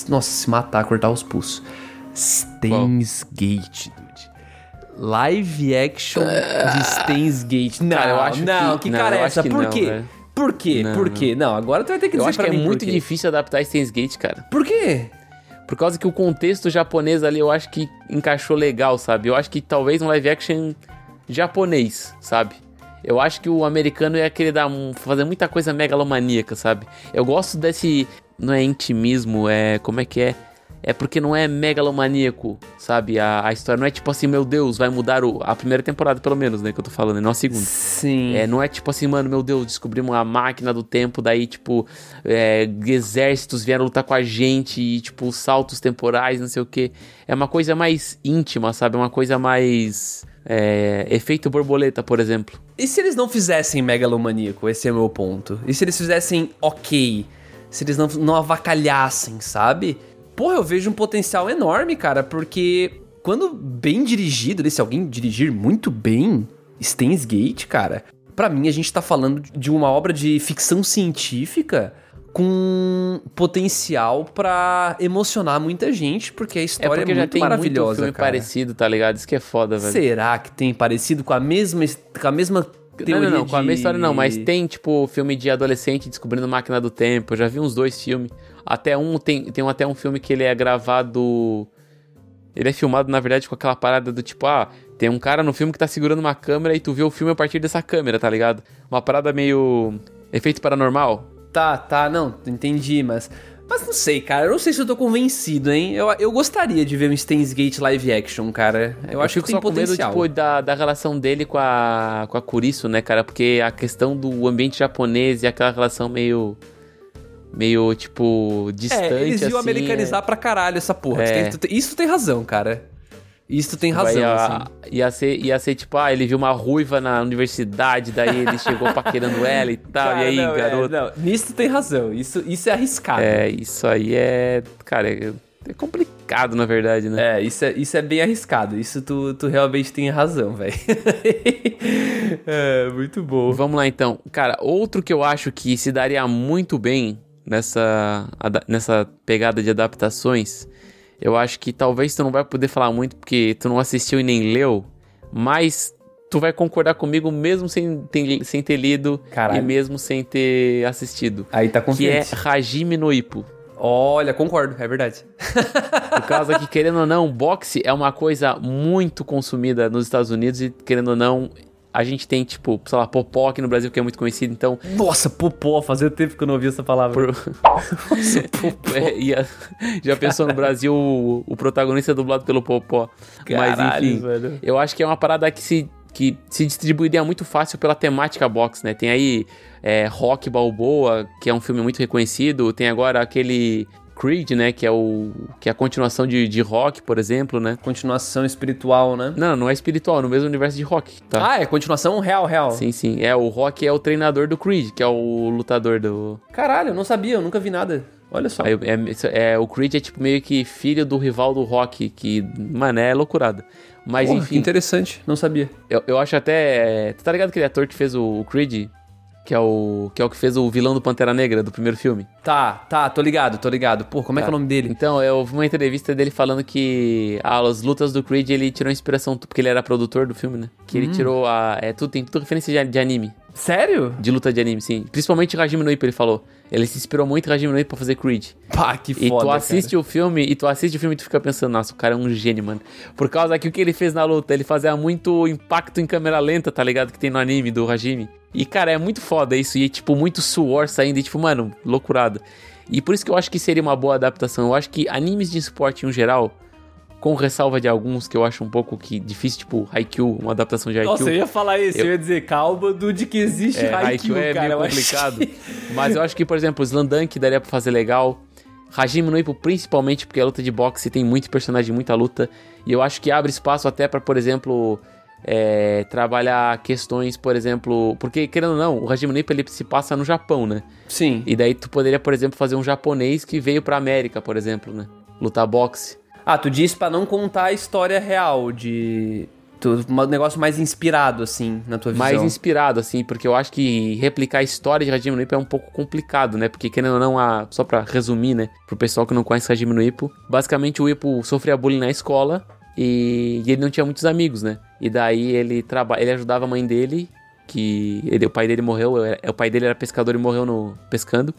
Nossa, se matar, cortar os pulsos. Stains Gate, Dude. Live action de Stains Gate. Não, Cara, eu acho não, que- que não, cara é eu essa? Por não, quê? velho. Por quê? Não, Por quê? Não, agora tu vai ter que Eu dizer acho que é muito quê. difícil adaptar Steins Gate, cara. Por quê? Por causa que o contexto japonês ali eu acho que encaixou legal, sabe? Eu acho que talvez um live action japonês, sabe? Eu acho que o americano ia querer dar um, fazer muita coisa megalomaníaca, sabe? Eu gosto desse. Não é intimismo, é. Como é que é? É porque não é megalomaníaco, sabe? A, a história não é tipo assim, meu Deus, vai mudar o, a primeira temporada, pelo menos, né? Que eu tô falando, não a segunda. Sim. É, não é tipo assim, mano, meu Deus, descobrimos uma máquina do tempo, daí, tipo, é, exércitos vieram lutar com a gente e, tipo, saltos temporais, não sei o que. É uma coisa mais íntima, sabe? É uma coisa mais. É, efeito borboleta, por exemplo. E se eles não fizessem megalomaníaco? Esse é o meu ponto. E se eles fizessem ok? Se eles não, não avacalhassem, sabe? Porra, eu vejo um potencial enorme, cara, porque quando bem dirigido, se alguém dirigir muito bem Steins Gate, cara, para mim a gente tá falando de uma obra de ficção científica com potencial para emocionar muita gente, porque a história é, é muito maravilhosa, muito filme cara. parecido, tá ligado? Isso que é foda, velho. Será que tem parecido com a mesma com a mesma não, não, não, de... com a mesma história não, mas tem, tipo, filme de adolescente descobrindo máquina do tempo. Eu já vi uns dois filmes. Até um, tem, tem até um filme que ele é gravado. Ele é filmado, na verdade, com aquela parada do tipo, ah, tem um cara no filme que tá segurando uma câmera e tu vê o filme a partir dessa câmera, tá ligado? Uma parada meio. efeito paranormal. Tá, tá, não, entendi, mas. Mas não sei, cara. Eu não sei se eu tô convencido, hein? Eu, eu gostaria de ver um Steins Gate live action, cara. Eu, eu acho que tem só potencial. Com medo, tipo, da, da relação dele com a, com a Kurisu, né, cara? Porque a questão do ambiente japonês e aquela relação meio meio, tipo, distante. É, eles iam assim, americanizar é... pra caralho essa porra. É. Isso tem razão, cara. Isso tem razão, ia, assim. Ia ser, ia ser tipo, ah, ele viu uma ruiva na universidade, daí ele chegou paquerando ela e tal, cara, e aí, não, garoto? É, não, nisso tem razão, isso, isso é arriscado. É, isso aí é, cara, é, é complicado, na verdade, né? É, isso é, isso é bem arriscado, isso tu, tu realmente tem razão, velho. é, muito bom. Vamos lá, então. Cara, outro que eu acho que se daria muito bem nessa, nessa pegada de adaptações, eu acho que talvez tu não vai poder falar muito porque tu não assistiu e nem leu, mas tu vai concordar comigo mesmo sem ter, sem ter lido Caralho. e mesmo sem ter assistido. Aí tá confiante. Que é Hajime no Ippo. Olha, concordo, é verdade. Por causa que, querendo ou não, boxe é uma coisa muito consumida nos Estados Unidos e, querendo ou não, a gente tem, tipo, sei lá, Popó aqui no Brasil, que é muito conhecido, então... Nossa, Popó, fazia tempo que eu não ouvi essa palavra. Por... Nossa, Popó. É, a... Já pensou no Brasil o, o protagonista é dublado pelo Popó. Caralho, Mas, enfim, velho. eu acho que é uma parada que se, que se distribuiria muito fácil pela temática box, né? Tem aí é, Rock Balboa, que é um filme muito reconhecido, tem agora aquele Creed, né? Que é o que é a continuação de, de rock, por exemplo, né? Continuação espiritual, né? Não, não é espiritual, no mesmo universo de rock, tá? Ah, é continuação real, real. Sim, sim. É, o Rock é o treinador do Creed, que é o lutador do. Caralho, eu não sabia, eu nunca vi nada. Olha só. Aí, é, é, o Creed é tipo meio que filho do rival do Rock, que, mano, é loucurada. Mas Porra, enfim. interessante, não sabia. Eu, eu acho até. Tu tá ligado aquele ator que fez o Creed? Que é o que é o que fez o vilão do Pantera Negra do primeiro filme. Tá, tá, tô ligado, tô ligado. Pô, como tá. é que é o tá. nome dele? Então, eu vi uma entrevista dele falando que ah, as lutas do Creed ele tirou inspiração porque ele era produtor do filme, né? Que ele hum. tirou a é tudo tem tudo referência de, de, anime. Sério? De luta de anime, sim. Principalmente Hajime no Ippo, ele falou. Ele se inspirou muito em Hajime no Ippo pra fazer Creed. Pá, que foda, E tu assiste cara. o filme, e tu assiste o filme e tu fica pensando, nossa, o cara é um gênio, mano. Por causa que o que ele fez na luta, ele fazia muito impacto em câmera lenta, tá ligado? Que tem no anime do Hajime. E, cara, é muito foda isso. E, tipo, muito suor saindo. E, tipo, mano, loucurada. E por isso que eu acho que seria uma boa adaptação. Eu acho que animes de esporte em geral, com ressalva de alguns que eu acho um pouco que difícil, tipo Haikyuu, uma adaptação de Haikyuu. Nossa, eu ia falar isso, eu, eu ia dizer, calma do de que existe é, Haikyuu, é cara, meio complicado. Que... Mas eu acho que, por exemplo, Slandunk daria pra fazer legal. Hajime no Ippo, principalmente porque a luta de boxe tem muito personagem, muita luta. E eu acho que abre espaço até para, por exemplo, é, trabalhar questões, por exemplo, porque querendo ou não, o Hajime no Ippo ele se passa no Japão, né? Sim. E daí tu poderia, por exemplo, fazer um japonês que veio pra América, por exemplo, né? Lutar boxe. Ah, tu disse para não contar a história real de um negócio mais inspirado, assim, na tua visão. Mais inspirado, assim, porque eu acho que replicar a história de Hajime no Ippo é um pouco complicado, né? Porque, querendo ou não, a... só pra resumir, né? Pro pessoal que não conhece Hajime no Ippo, basicamente o Ippo sofria bullying na escola e, e ele não tinha muitos amigos, né? E daí ele traba... ele ajudava a mãe dele, que ele... o pai dele morreu, o pai dele era pescador e morreu no pescando.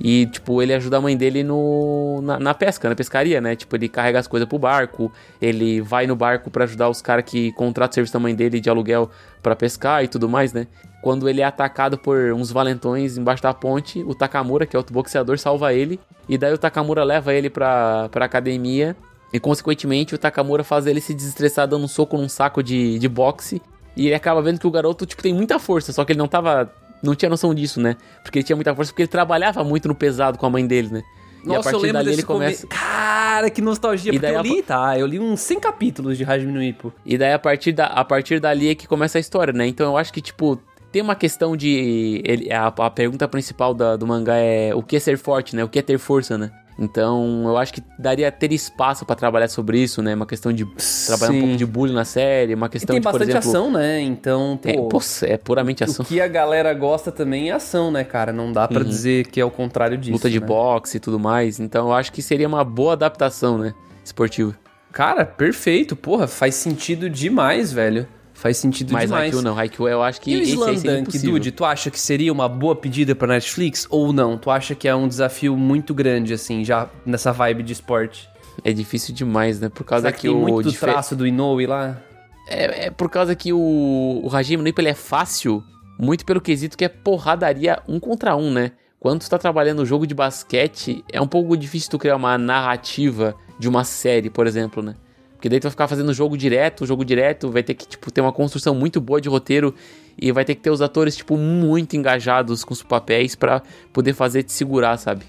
E, tipo, ele ajuda a mãe dele no, na, na pesca, na pescaria, né? Tipo, ele carrega as coisas pro barco, ele vai no barco para ajudar os caras que contratam o serviço da mãe dele de aluguel para pescar e tudo mais, né? Quando ele é atacado por uns valentões embaixo da ponte, o Takamura, que é outro boxeador, salva ele. E daí o Takamura leva ele pra, pra academia. E consequentemente o Takamura faz ele se desestressar dando um soco num saco de, de boxe. E ele acaba vendo que o garoto, tipo, tem muita força, só que ele não tava. Não tinha noção disso, né? Porque ele tinha muita força, porque ele trabalhava muito no pesado com a mãe dele, né? Nossa, e a partir eu lembro dali desse ele começa. come... Cara, que nostalgia. E porque daí eu a- li, tá? Eu li uns 100 capítulos de Hajime no Ippo. E daí a partir, da, a partir dali é que começa a história, né? Então eu acho que, tipo, tem uma questão de. Ele, a, a pergunta principal da- do mangá é o que é ser forte, né? O que é ter força, né? Então eu acho que daria ter espaço pra trabalhar sobre isso, né? Uma questão de trabalhar um Sim. pouco de bullying na série, uma E questão tem de, por bastante exemplo. ação, né? Então, É, pô... pô, é puramente O ação. que a galera gosta também é ação, né, cara? Não dá pra dizer que é o contrário disso. Uhum. Luta de né? boxe e tudo mais. Então eu acho que seria uma boa adaptação, né? Esportiva. Cara, perfeito. Porra, faz sentido demais, velho. Faz sentido Mas demais. Haikyuu não. Haikyuu eu acho que E o. Dude, tu acha que seria uma boa pedida pra Netflix ou não? Tu acha que é um desafio muito grande, assim, já nessa vibe de esporte? É difícil demais, né? Por causa Será que, que tem o... muito do dife- traço do Inoue lá? É, é por causa que o, o Hajime no Ippo, ele é fácil, muito pelo quesito que é porradaria um contra um, né? Quando tu tá trabalhando no jogo de basquete, é um pouco difícil tu criar uma narrativa de uma série, por exemplo, né? Porque daí tu vai ficar fazendo jogo direto, jogo direto, vai ter que, tipo, ter uma construção muito boa de roteiro e vai ter que ter os atores, tipo, muito engajados com os papéis pra poder fazer te segurar, sabe?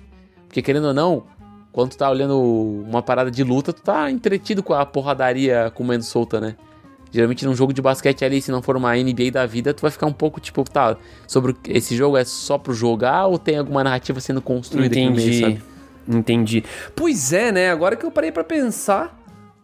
Porque querendo ou não, quando tu tá olhando uma parada de luta, tu tá entretido com a porradaria comendo solta, né? Geralmente num jogo de basquete ali, se não for uma NBA da vida, tu vai ficar um pouco tipo, tá, sobre esse jogo é só pro jogar ou tem alguma narrativa sendo construída aqui no meio, Entendi. sabe? Entendi. Pois é, né? Agora que eu parei pra pensar,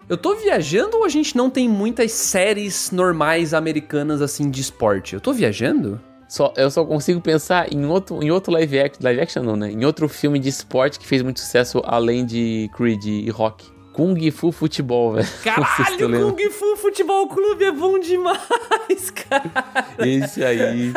eu tô viajando ou a gente não tem muitas séries normais americanas assim de esporte? Eu tô viajando? Só, eu só consigo pensar em outro, em outro live action, live action não, né? Em outro filme de esporte que fez muito sucesso além de Creed e Rock. Kung Fu Futebol, velho. Se Caralho, lembra. Kung Fu Futebol Clube é bom demais, cara. Esse aí.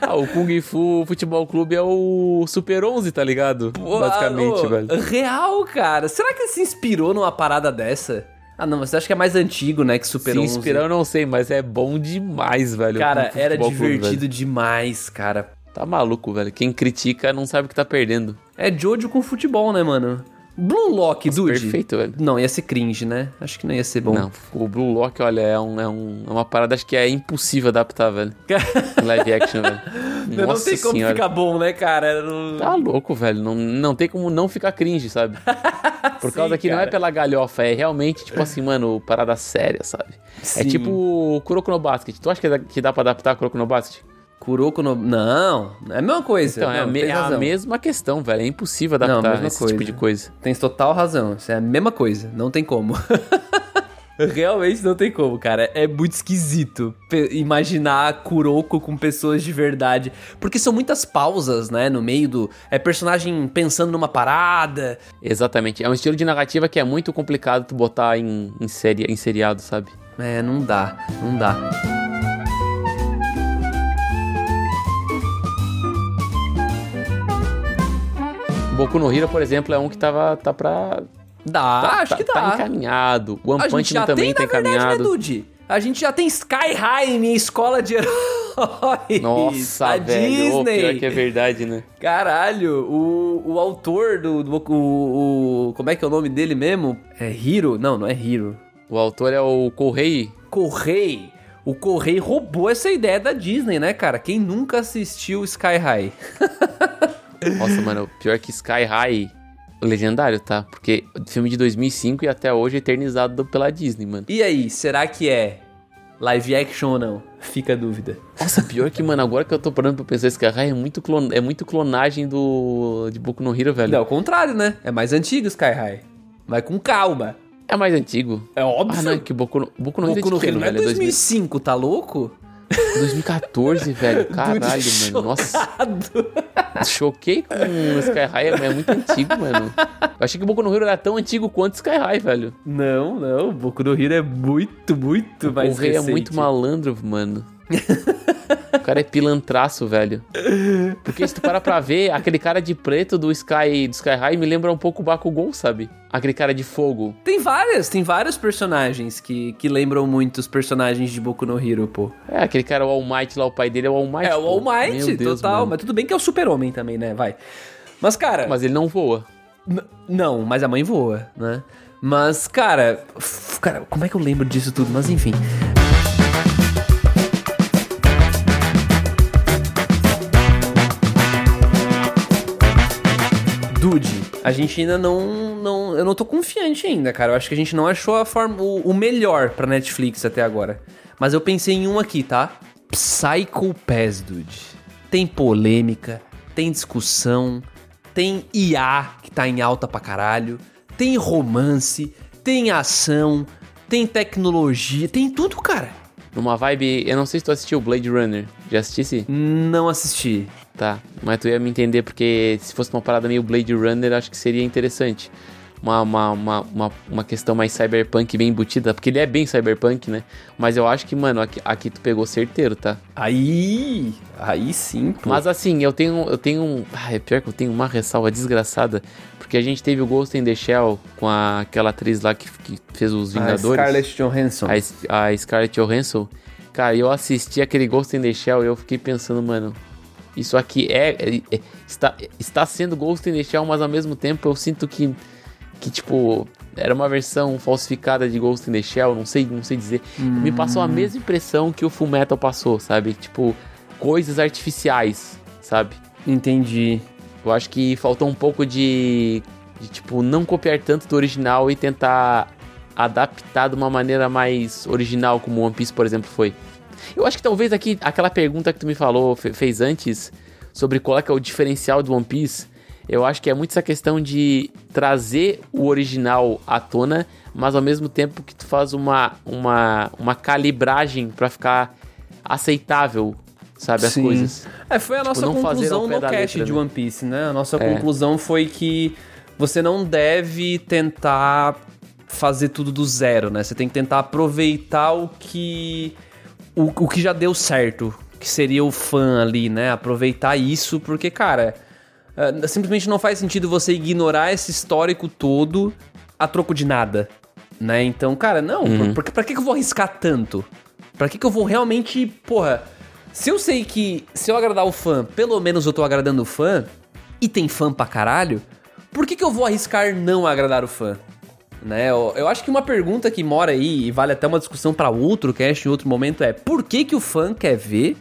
Ah, o Kung Fu Futebol Clube é o Super 11, tá ligado? Basicamente, Ô, velho. Real, cara. Será que ele se inspirou numa parada dessa? Ah, não, você acha que é mais antigo, né, que Super Se 11? inspirar eu não sei, mas é bom demais, velho. Cara, era Clube, divertido velho. demais, cara. Tá maluco, velho. Quem critica não sabe o que tá perdendo. É Jojo com futebol, né, mano? Blue Lock, dude. Perfeito, velho. Não, ia ser cringe, né? Acho que não ia ser bom. Não, o Blue Lock, olha, é, um, é, um, é uma parada acho que é impossível adaptar, velho. Live action, velho. não Nossa tem como senhora. ficar bom, né, cara? Não- Tá louco, velho. Não, não tem como não ficar cringe, sabe? Por causa Sim, que não é cara. pela galhofa, é realmente, tipo assim, mano, parada séria, sabe? É Sim. tipo o Kuroko no Basket. Tu acha que dá, que dá pra adaptar Kuroko no Basket? Kuroko no... Não, é a mesma coisa. Então, é, a, Não, me- tem é a mesma questão, velho. É impossível Não, a adaptar mesma esse coisa. tipo de coisa. Tens total razão. Isso é a mesma coisa. Não tem como. Realmente não tem como, cara. É muito esquisito imaginar Kuroko com pessoas de verdade. Porque são muitas pausas, né? No meio do. É personagem pensando numa parada. Exatamente. É um estilo de narrativa que é muito complicado tu botar em, em, série, em seriado, sabe? É, não dá. Não dá. Boku no Hero, por exemplo, é um que tava, tá pra... Dá, Tá, acho tá- que dá. Tá encaminhado. One a gente Punch Man também tem, tá na verdade, encaminhado. né, Dude? A gente já tem Sky High, minha escola de heróis. Nossa, a velho. Disney. pior que é verdade, né? Caralho, o, o autor do. do o, o- Como é que é o nome dele mesmo? É Hiro? Não, não é Hiro. O autor é o Correi. Correi. O Correi roubou essa ideia da Disney, né, cara? Quem nunca assistiu Sky High? Nossa, mano, pior que Sky High, legendário, tá? Porque filme de 2005 e até hoje eternizado pela Disney, mano. E aí, será que é live action ou não? Fica a dúvida. Nossa, pior que, mano, agora que eu tô parando pra pensar, Sky High é muito, clon... é muito clonagem do de Boku no Hero, velho. Não, ao contrário, né? É mais antigo Sky High. Vai com calma. É mais antigo. É óbvio. Ah, não, é que Boku no, Boku no Hero Boku é no de que Hero não é velho? É 2000 2005, tá louco? 2014, velho. Caralho, mano. Nossa, chocado. choquei com o Sky High, é muito antigo, mano. Eu achei que o Boku no Hero era tão antigo quanto Sky High, velho. Não, não. Boku no Hero é muito, muito O mais rei é recente. muito malandro, mano. cara é pilantraço, velho. Porque se tu parar pra ver, aquele cara de preto do Sky, do Sky High me lembra um pouco o Bakugou, sabe? Aquele cara de fogo. Tem várias, tem vários personagens que, que lembram muito os personagens de Boku no Hero, pô. É, aquele cara, o All Might lá, o pai dele é o All Might. É, o. All Might, Deus, total. mano. Mas tudo bem que é o super-homem também, né? Vai. Mas, cara... Mas ele não voa. Não, mas a mãe voa, né? Mas, cara, cara, como é que eu lembro disso tudo? Mas enfim. A gente ainda não, não. Eu não tô confiante ainda, cara. Eu acho que a gente não achou a forma, o, o melhor pra Netflix até agora. Mas eu pensei em um aqui, tá? Psycho Pass, dude. Tem polêmica, tem discussão, tem IA que tá em alta pra caralho, tem romance, tem ação, tem tecnologia, tem tudo, cara. Numa vibe. Eu não sei se tu assistiu Blade Runner. Já assistisse? Não assisti. Tá. Mas tu ia me entender, porque se fosse uma parada meio Blade Runner, acho que seria interessante. Uma, uma, uma, uma, uma questão mais cyberpunk bem embutida, porque ele é bem cyberpunk, né? Mas eu acho que, mano, aqui, aqui tu pegou certeiro, tá? Aí, aí sim, pô. Mas assim, eu tenho, eu tenho. Ah, é pior que eu tenho uma ressalva desgraçada. Porque a gente teve o Ghost in the Shell com a, aquela atriz lá que, que fez os A Vingadores. Scarlett Johansson. a, a Scarlett Johansson. Cara, eu assisti aquele Ghost in the Shell e eu fiquei pensando, mano, isso aqui é, é- é- está, está sendo Ghost in the Shell, mas ao mesmo tempo eu sinto que, que tipo, era uma versão falsificada de Ghost in the Shell, não sei, não sei dizer. Me passou a mesma impressão que o Fullmetal passou, sabe? Tipo, coisas artificiais, sabe? Entendi. Eu acho que faltou um pouco de, de, tipo, não copiar tanto do original e tentar adaptar de uma maneira mais original, como One Piece, por exemplo, foi. Eu acho que talvez aqui, aquela pergunta que tu me falou, fe- fez antes, sobre qual é, que é o diferencial do One Piece, eu acho que é muito essa questão de trazer o original à tona, mas ao mesmo tempo que tu faz uma, uma, uma calibragem pra ficar aceitável, sabe, as Sim. coisas. É, foi a nossa não fazer ao conclusão no cast letra, de né? One Piece, né? A nossa É. conclusão foi que você não deve tentar fazer tudo do zero, né? Você tem que tentar aproveitar o que o, o que já deu certo, que seria o fã ali, né? Aproveitar isso, porque, cara, é, simplesmente não faz sentido você ignorar esse histórico todo a troco de nada, né? Então, cara, não, Uhum. pra que, que eu vou arriscar tanto? Pra que, que eu vou realmente, porra, se eu sei que se eu agradar o fã, pelo menos eu tô agradando o fã, e tem fã pra caralho, por que, que eu vou arriscar não agradar o fã? Né? Eu, eu acho que uma pergunta que mora aí, e vale até uma discussão pra outro cast em outro momento, é por que, que o fã quer ver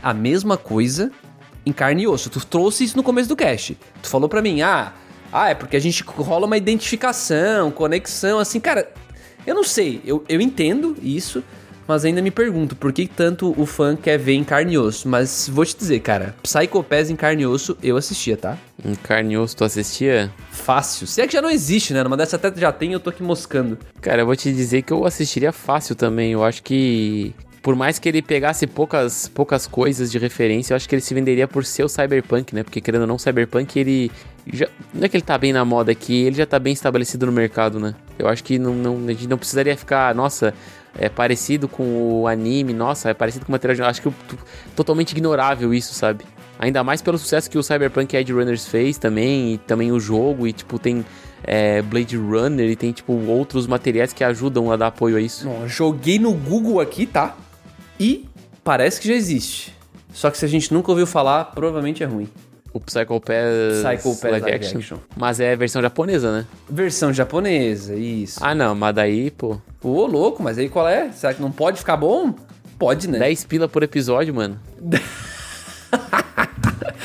a mesma coisa em carne e osso? Tu trouxe isso no começo do cast. Tu falou pra mim, ah, ah, é porque a gente rola uma identificação, conexão, assim, cara, eu não sei, eu, eu entendo isso, mas ainda me pergunto por que tanto o fã quer ver em carne e osso. Mas vou te dizer, cara, Psycho Pass em carne e osso eu assistia, tá? Em carne e osso, tu assistia? Fácil. Se é que já não existe, né? Numa dessa até já tem, eu tô aqui moscando. Cara, eu vou te dizer que eu assistiria fácil também. Eu acho que. Por mais que ele pegasse poucas, poucas coisas de referência, eu acho que ele se venderia por ser o Cyberpunk, né? Porque querendo ou não, o Cyberpunk, ele. Já, não é que ele tá bem na moda aqui, ele já tá bem estabelecido no mercado, né? Eu acho que não, não, a gente não precisaria ficar, nossa, é parecido com o anime, nossa, é parecido com o material. Acho que eu- totalmente ignorável isso, sabe? Ainda mais pelo sucesso que o Cyberpunk Edge Runners fez também, e também o jogo, e tipo, tem é, Blade Runner, e tem tipo outros materiais que ajudam a dar apoio a isso. Ó, joguei no Google aqui, tá? E parece que já existe. Só que se a gente nunca ouviu falar, provavelmente é ruim. O Psycho Pass, Psycho Pass live, action. action. Mas é a versão japonesa, né? Versão japonesa, isso. Ah, não, mas daí, pô, Pô, louco, mas aí qual é? Será que não pode ficar bom? Pode, né? 10 pila por episódio, mano.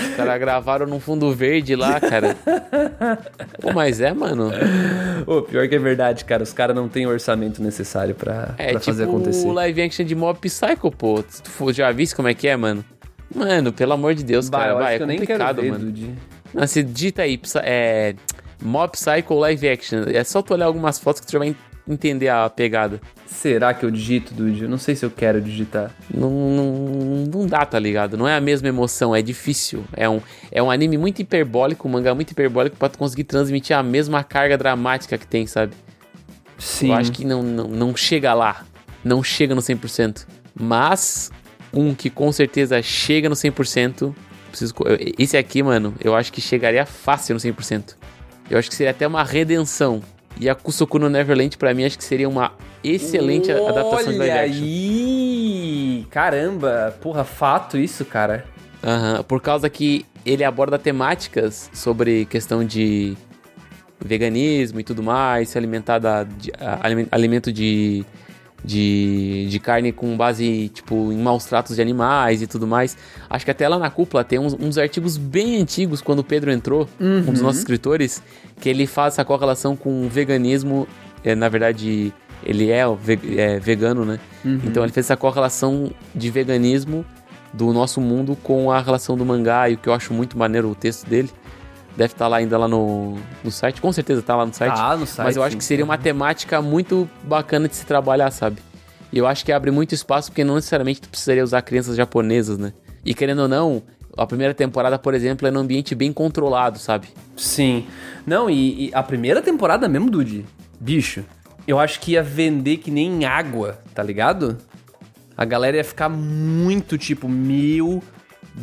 Os caras gravaram num fundo verde lá, cara. Pô, mas é, mano. Ô, pior que é verdade, cara. Os caras não têm o orçamento necessário pra, É pra tipo fazer acontecer. o live action de Mob Psycho, pô. Tu já viste como é que é, mano? Mano, pelo amor de Deus, Bah, cara. Vai, é que eu nem complicado, quero ver, mano. Dude. Não, digita aí, é. Mob Psycho live action. É só tu olhar algumas fotos que tu já vai entender a pegada. Será que eu digito, Dude? Eu não sei se eu quero digitar. Não, não, não dá, tá ligado? Não é a mesma emoção, é difícil. É um, é um anime muito hiperbólico, um mangá muito hiperbólico pra tu conseguir transmitir a mesma carga dramática que tem, sabe? Sim. Eu acho que não, não, não chega lá. Não chega no 100%. Mas um que com certeza chega no 100%. Preciso, esse aqui, mano, eu acho que chegaria fácil no 100%. Eu acho que seria até uma redenção. E a Kusoku no Neverland, pra mim, acho que seria uma excelente Olha adaptação de live action. aí! Caramba! Porra, fato isso, cara. Aham, por causa que ele aborda temáticas sobre questão de veganismo e tudo mais, se alimentar da, de, a- aliment- alimento de, de, de carne com base, tipo, em maus tratos de animais e tudo mais. Acho que até lá na cúpula tem uns, uns artigos bem antigos, quando o Pedro entrou, um dos nossos escritores, que ele faz essa correlação com o veganismo, é, na verdade... Ele é, é vegano, né? Então ele fez essa correlação de veganismo do nosso mundo com a relação do mangá e o que eu acho muito maneiro o texto dele. Deve estar lá ainda lá no, no site, com certeza tá lá no site. Tá no site, mas eu acho que seria uma temática muito bacana de se trabalhar, sabe? E eu acho que abre muito espaço porque não necessariamente tu precisaria usar crianças japonesas, né? E querendo ou não, a primeira temporada, por exemplo, é num ambiente bem controlado, sabe? Sim. Não, e, e a primeira temporada mesmo, Dude, bicho, eu acho que ia vender que nem água, tá ligado? A galera ia ficar muito tipo, meu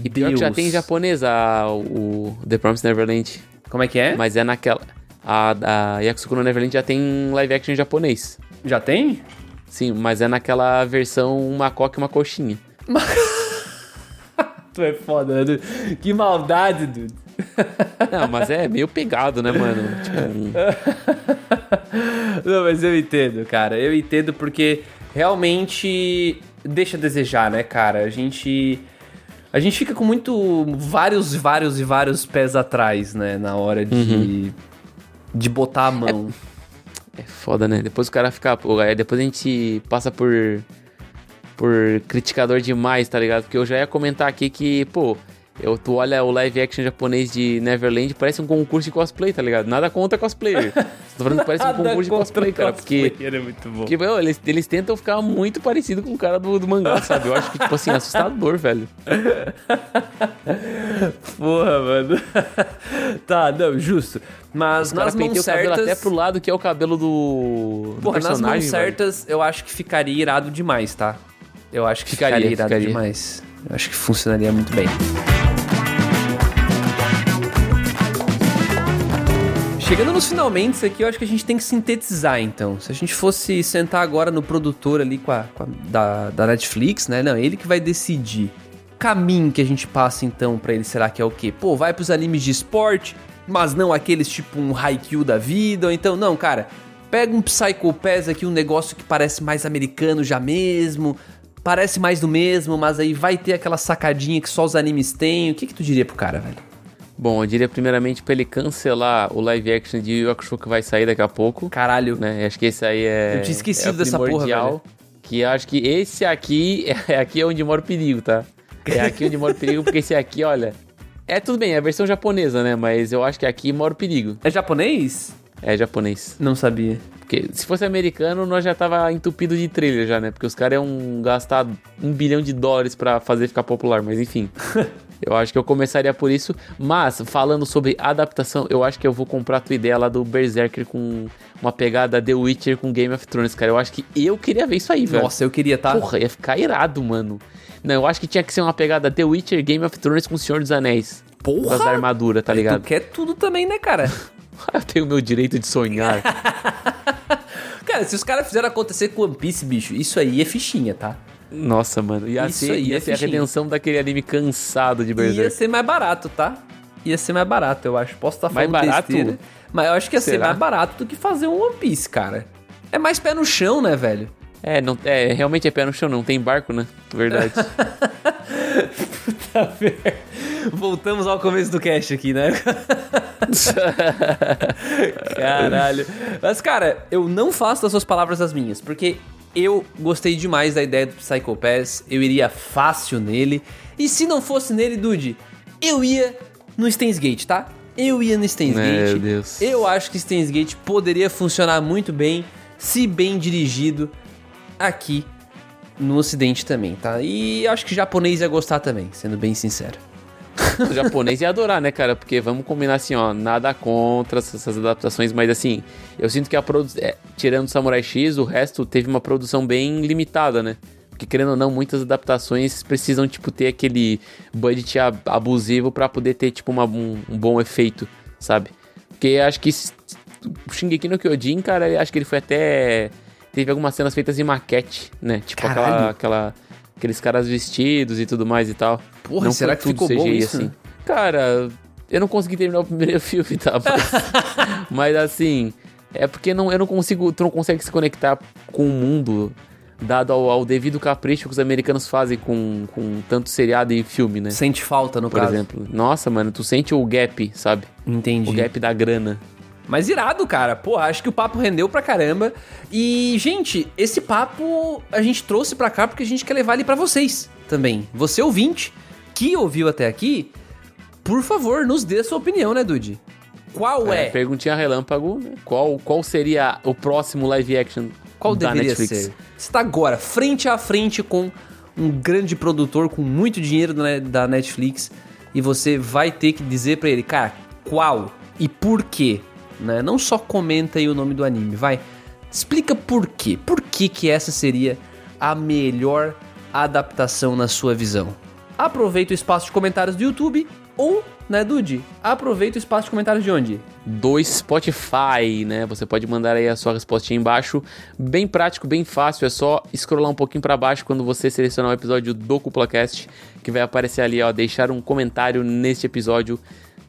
E pior Deus. que já tem em japonês a, o The Promised Neverland. Como é que é? Mas é naquela. A, a Yakusoku no Neverland já tem live action em japonês. Já tem? Sim, mas é naquela versão uma coca e uma coxinha. Tu é foda, né? Que maldade, Dude. Não, mas é meio pegado, né, mano? Tipo, Não, mas eu entendo, cara. Eu entendo porque realmente deixa a desejar, né, cara? A gente. A gente fica com muito. vários, vários e vários pés atrás, né? Na hora de. de botar a mão. é foda, né? Depois o cara fica. Depois a gente passa por. por criticador demais, tá ligado? Porque eu já ia comentar aqui que, pô. Eu, tu olha o live action japonês de Neverland, parece um concurso de cosplay, tá ligado? Nada contra cosplayer. Tô falando que parece um concurso de cosplay, cara. Porque é muito bom. Porque, meu, eles, eles tentam ficar muito parecido com o cara do, do mangá, sabe? Eu acho que, tipo assim, é assustador, velho. Porra, mano. tá, não, justo. Mas Os nas mãos penteiam o cabelo certas. até pro lado que é o cabelo do, do Porra, nas mãos velho. certas, eu acho que ficaria irado demais, tá? Eu acho que Ficaria, ficaria, irado ficaria. demais. Eu acho que funcionaria muito bem. Chegando nos finalmente aqui, eu acho que a gente tem que sintetizar, então. Se a gente fosse sentar agora no produtor ali com a, com a- da, da Netflix, né? Não, ele que vai decidir. O caminho que a gente passa, então, pra ele, será que é o quê? Pô, vai pros animes de esporte, mas não aqueles tipo um Haikyuu da vida, ou então, não, cara, pega um Psycho Pass aqui, um negócio que parece mais americano já mesmo, parece mais do mesmo, mas aí vai ter aquela sacadinha que só os animes têm. O que que tu diria pro cara, velho? Bom, eu diria primeiramente pra ele cancelar o live action de Yu Hakusho que vai sair daqui a pouco. Caralho. Né? Acho que esse aí é. Eu tinha esquecido é dessa porra, velho. Que eu acho que esse aqui é aqui é onde mora o perigo, tá? É aqui onde mora o perigo, porque esse aqui, olha. É tudo bem, é a versão japonesa, né? Mas eu acho que aqui mora o perigo. É japonês? É japonês. Não sabia. Porque se fosse americano, nós já tava entupido de trailer já, né? Porque os caras iam gastar um bilhão de dólares pra fazer ficar popular, mas enfim. eu acho que eu começaria por isso. Mas, falando sobre adaptação, eu acho que eu vou comprar a tua ideia lá do Berserker com uma pegada The Witcher com Game of Thrones, cara. Eu acho que eu queria ver isso aí, velho. Nossa, eu queria, tá? Porra, ia ficar irado, mano. Não, eu acho que tinha que ser uma pegada The Witcher, Game of Thrones com o Senhor dos Anéis. Porra! Com as armaduras, tá Tu ligado? quer tudo também, né, cara? eu tenho o meu direito de sonhar. cara, se os caras fizeram acontecer com One Piece, bicho, isso aí é fichinha, tá? Noxa, mano. Ia Isso ser, aí ia é ser a redenção daquele anime cansado de Berserk. Ia ser mais barato, tá? Ia ser mais barato, eu acho. Posso estar Mais falando barato? besteira, mas eu acho que ia ser Será? mais barato do que fazer um One Piece, cara. É mais pé no chão, né, velho? É, não, é, realmente é pé no chão, não tem barco, né? Verdade. Tá Voltamos ao começo do cast aqui, né? Caralho. Mas, cara, eu não faço das suas palavras as minhas, porque eu gostei demais da ideia do Psycho Pass, eu iria fácil nele. E se não fosse nele, Dude, eu ia no Steins Gate, tá? Eu ia no Steins Meu Gate. Deus. Eu acho que Steins Gate poderia funcionar muito bem, se bem dirigido aqui no ocidente também, tá? E acho que japonês ia gostar também, sendo bem sincero. o japonês ia adorar, né, cara? Porque vamos combinar assim, ó, nada contra essas adaptações, mas assim, eu sinto que a produção. tirando Samurai X, o resto teve uma produção bem limitada, né? Porque querendo ou não, muitas adaptações precisam, tipo, ter aquele budget abusivo para poder ter, tipo, uma, um, um, bom efeito, sabe? Porque acho que o Shingeki no Kyojin, cara, acho que ele foi até... Teve algumas cenas feitas em maquete, né? Tipo, aquela, aquela, aqueles caras vestidos e tudo mais e tal. Porra, não será que ficou CGI, bom isso? Assim. Cara, eu não consegui terminar o primeiro filme, tá? Mas, mas assim, é porque não, eu não consigo, tu não consegue se conectar com o mundo dado ao, ao, devido capricho que os americanos fazem com, com tanto seriado e filme, né? Sente falta, no Por caso. exemplo. Nossa, mano, tu sente o gap, sabe? Entendi. O gap da grana. Mas irado, cara. Pô, acho que o papo rendeu pra caramba. E, gente, esse papo a gente trouxe pra cá porque a gente quer levar ele pra vocês também. Você ouvinte que ouviu até aqui, por favor, nos dê a sua opinião, né, Dude? Qual é? é? Perguntinha relâmpago, né? Qual, qual seria o próximo live action qual da deveria Netflix? ser? Está agora, frente a frente com um grande produtor com muito dinheiro da Netflix e você vai ter que dizer para ele, cara, qual e por quê? Né? Não só comenta aí o nome do anime, vai. Explica por quê. Por que, que essa seria a melhor adaptação na sua visão? Aproveita o espaço de comentários do YouTube ou, né, Dude? Aproveita o espaço de comentários de onde? Do Spotify, né? Você pode mandar aí a sua respostinha embaixo. Bem prático, bem fácil. É só scrollar um pouquinho para baixo quando você selecionar o episódio do CuplaCast, que vai aparecer ali, ó. Deixar um comentário neste episódio.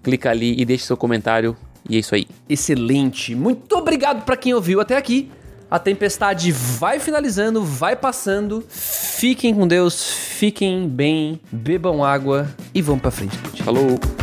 Clica ali e deixe seu comentário. E é isso aí. Excelente. Muito obrigado para quem ouviu até aqui. A tempestade vai finalizando, vai passando. Fiquem com Deus, fiquem bem, bebam água e vamos pra frente. Falou!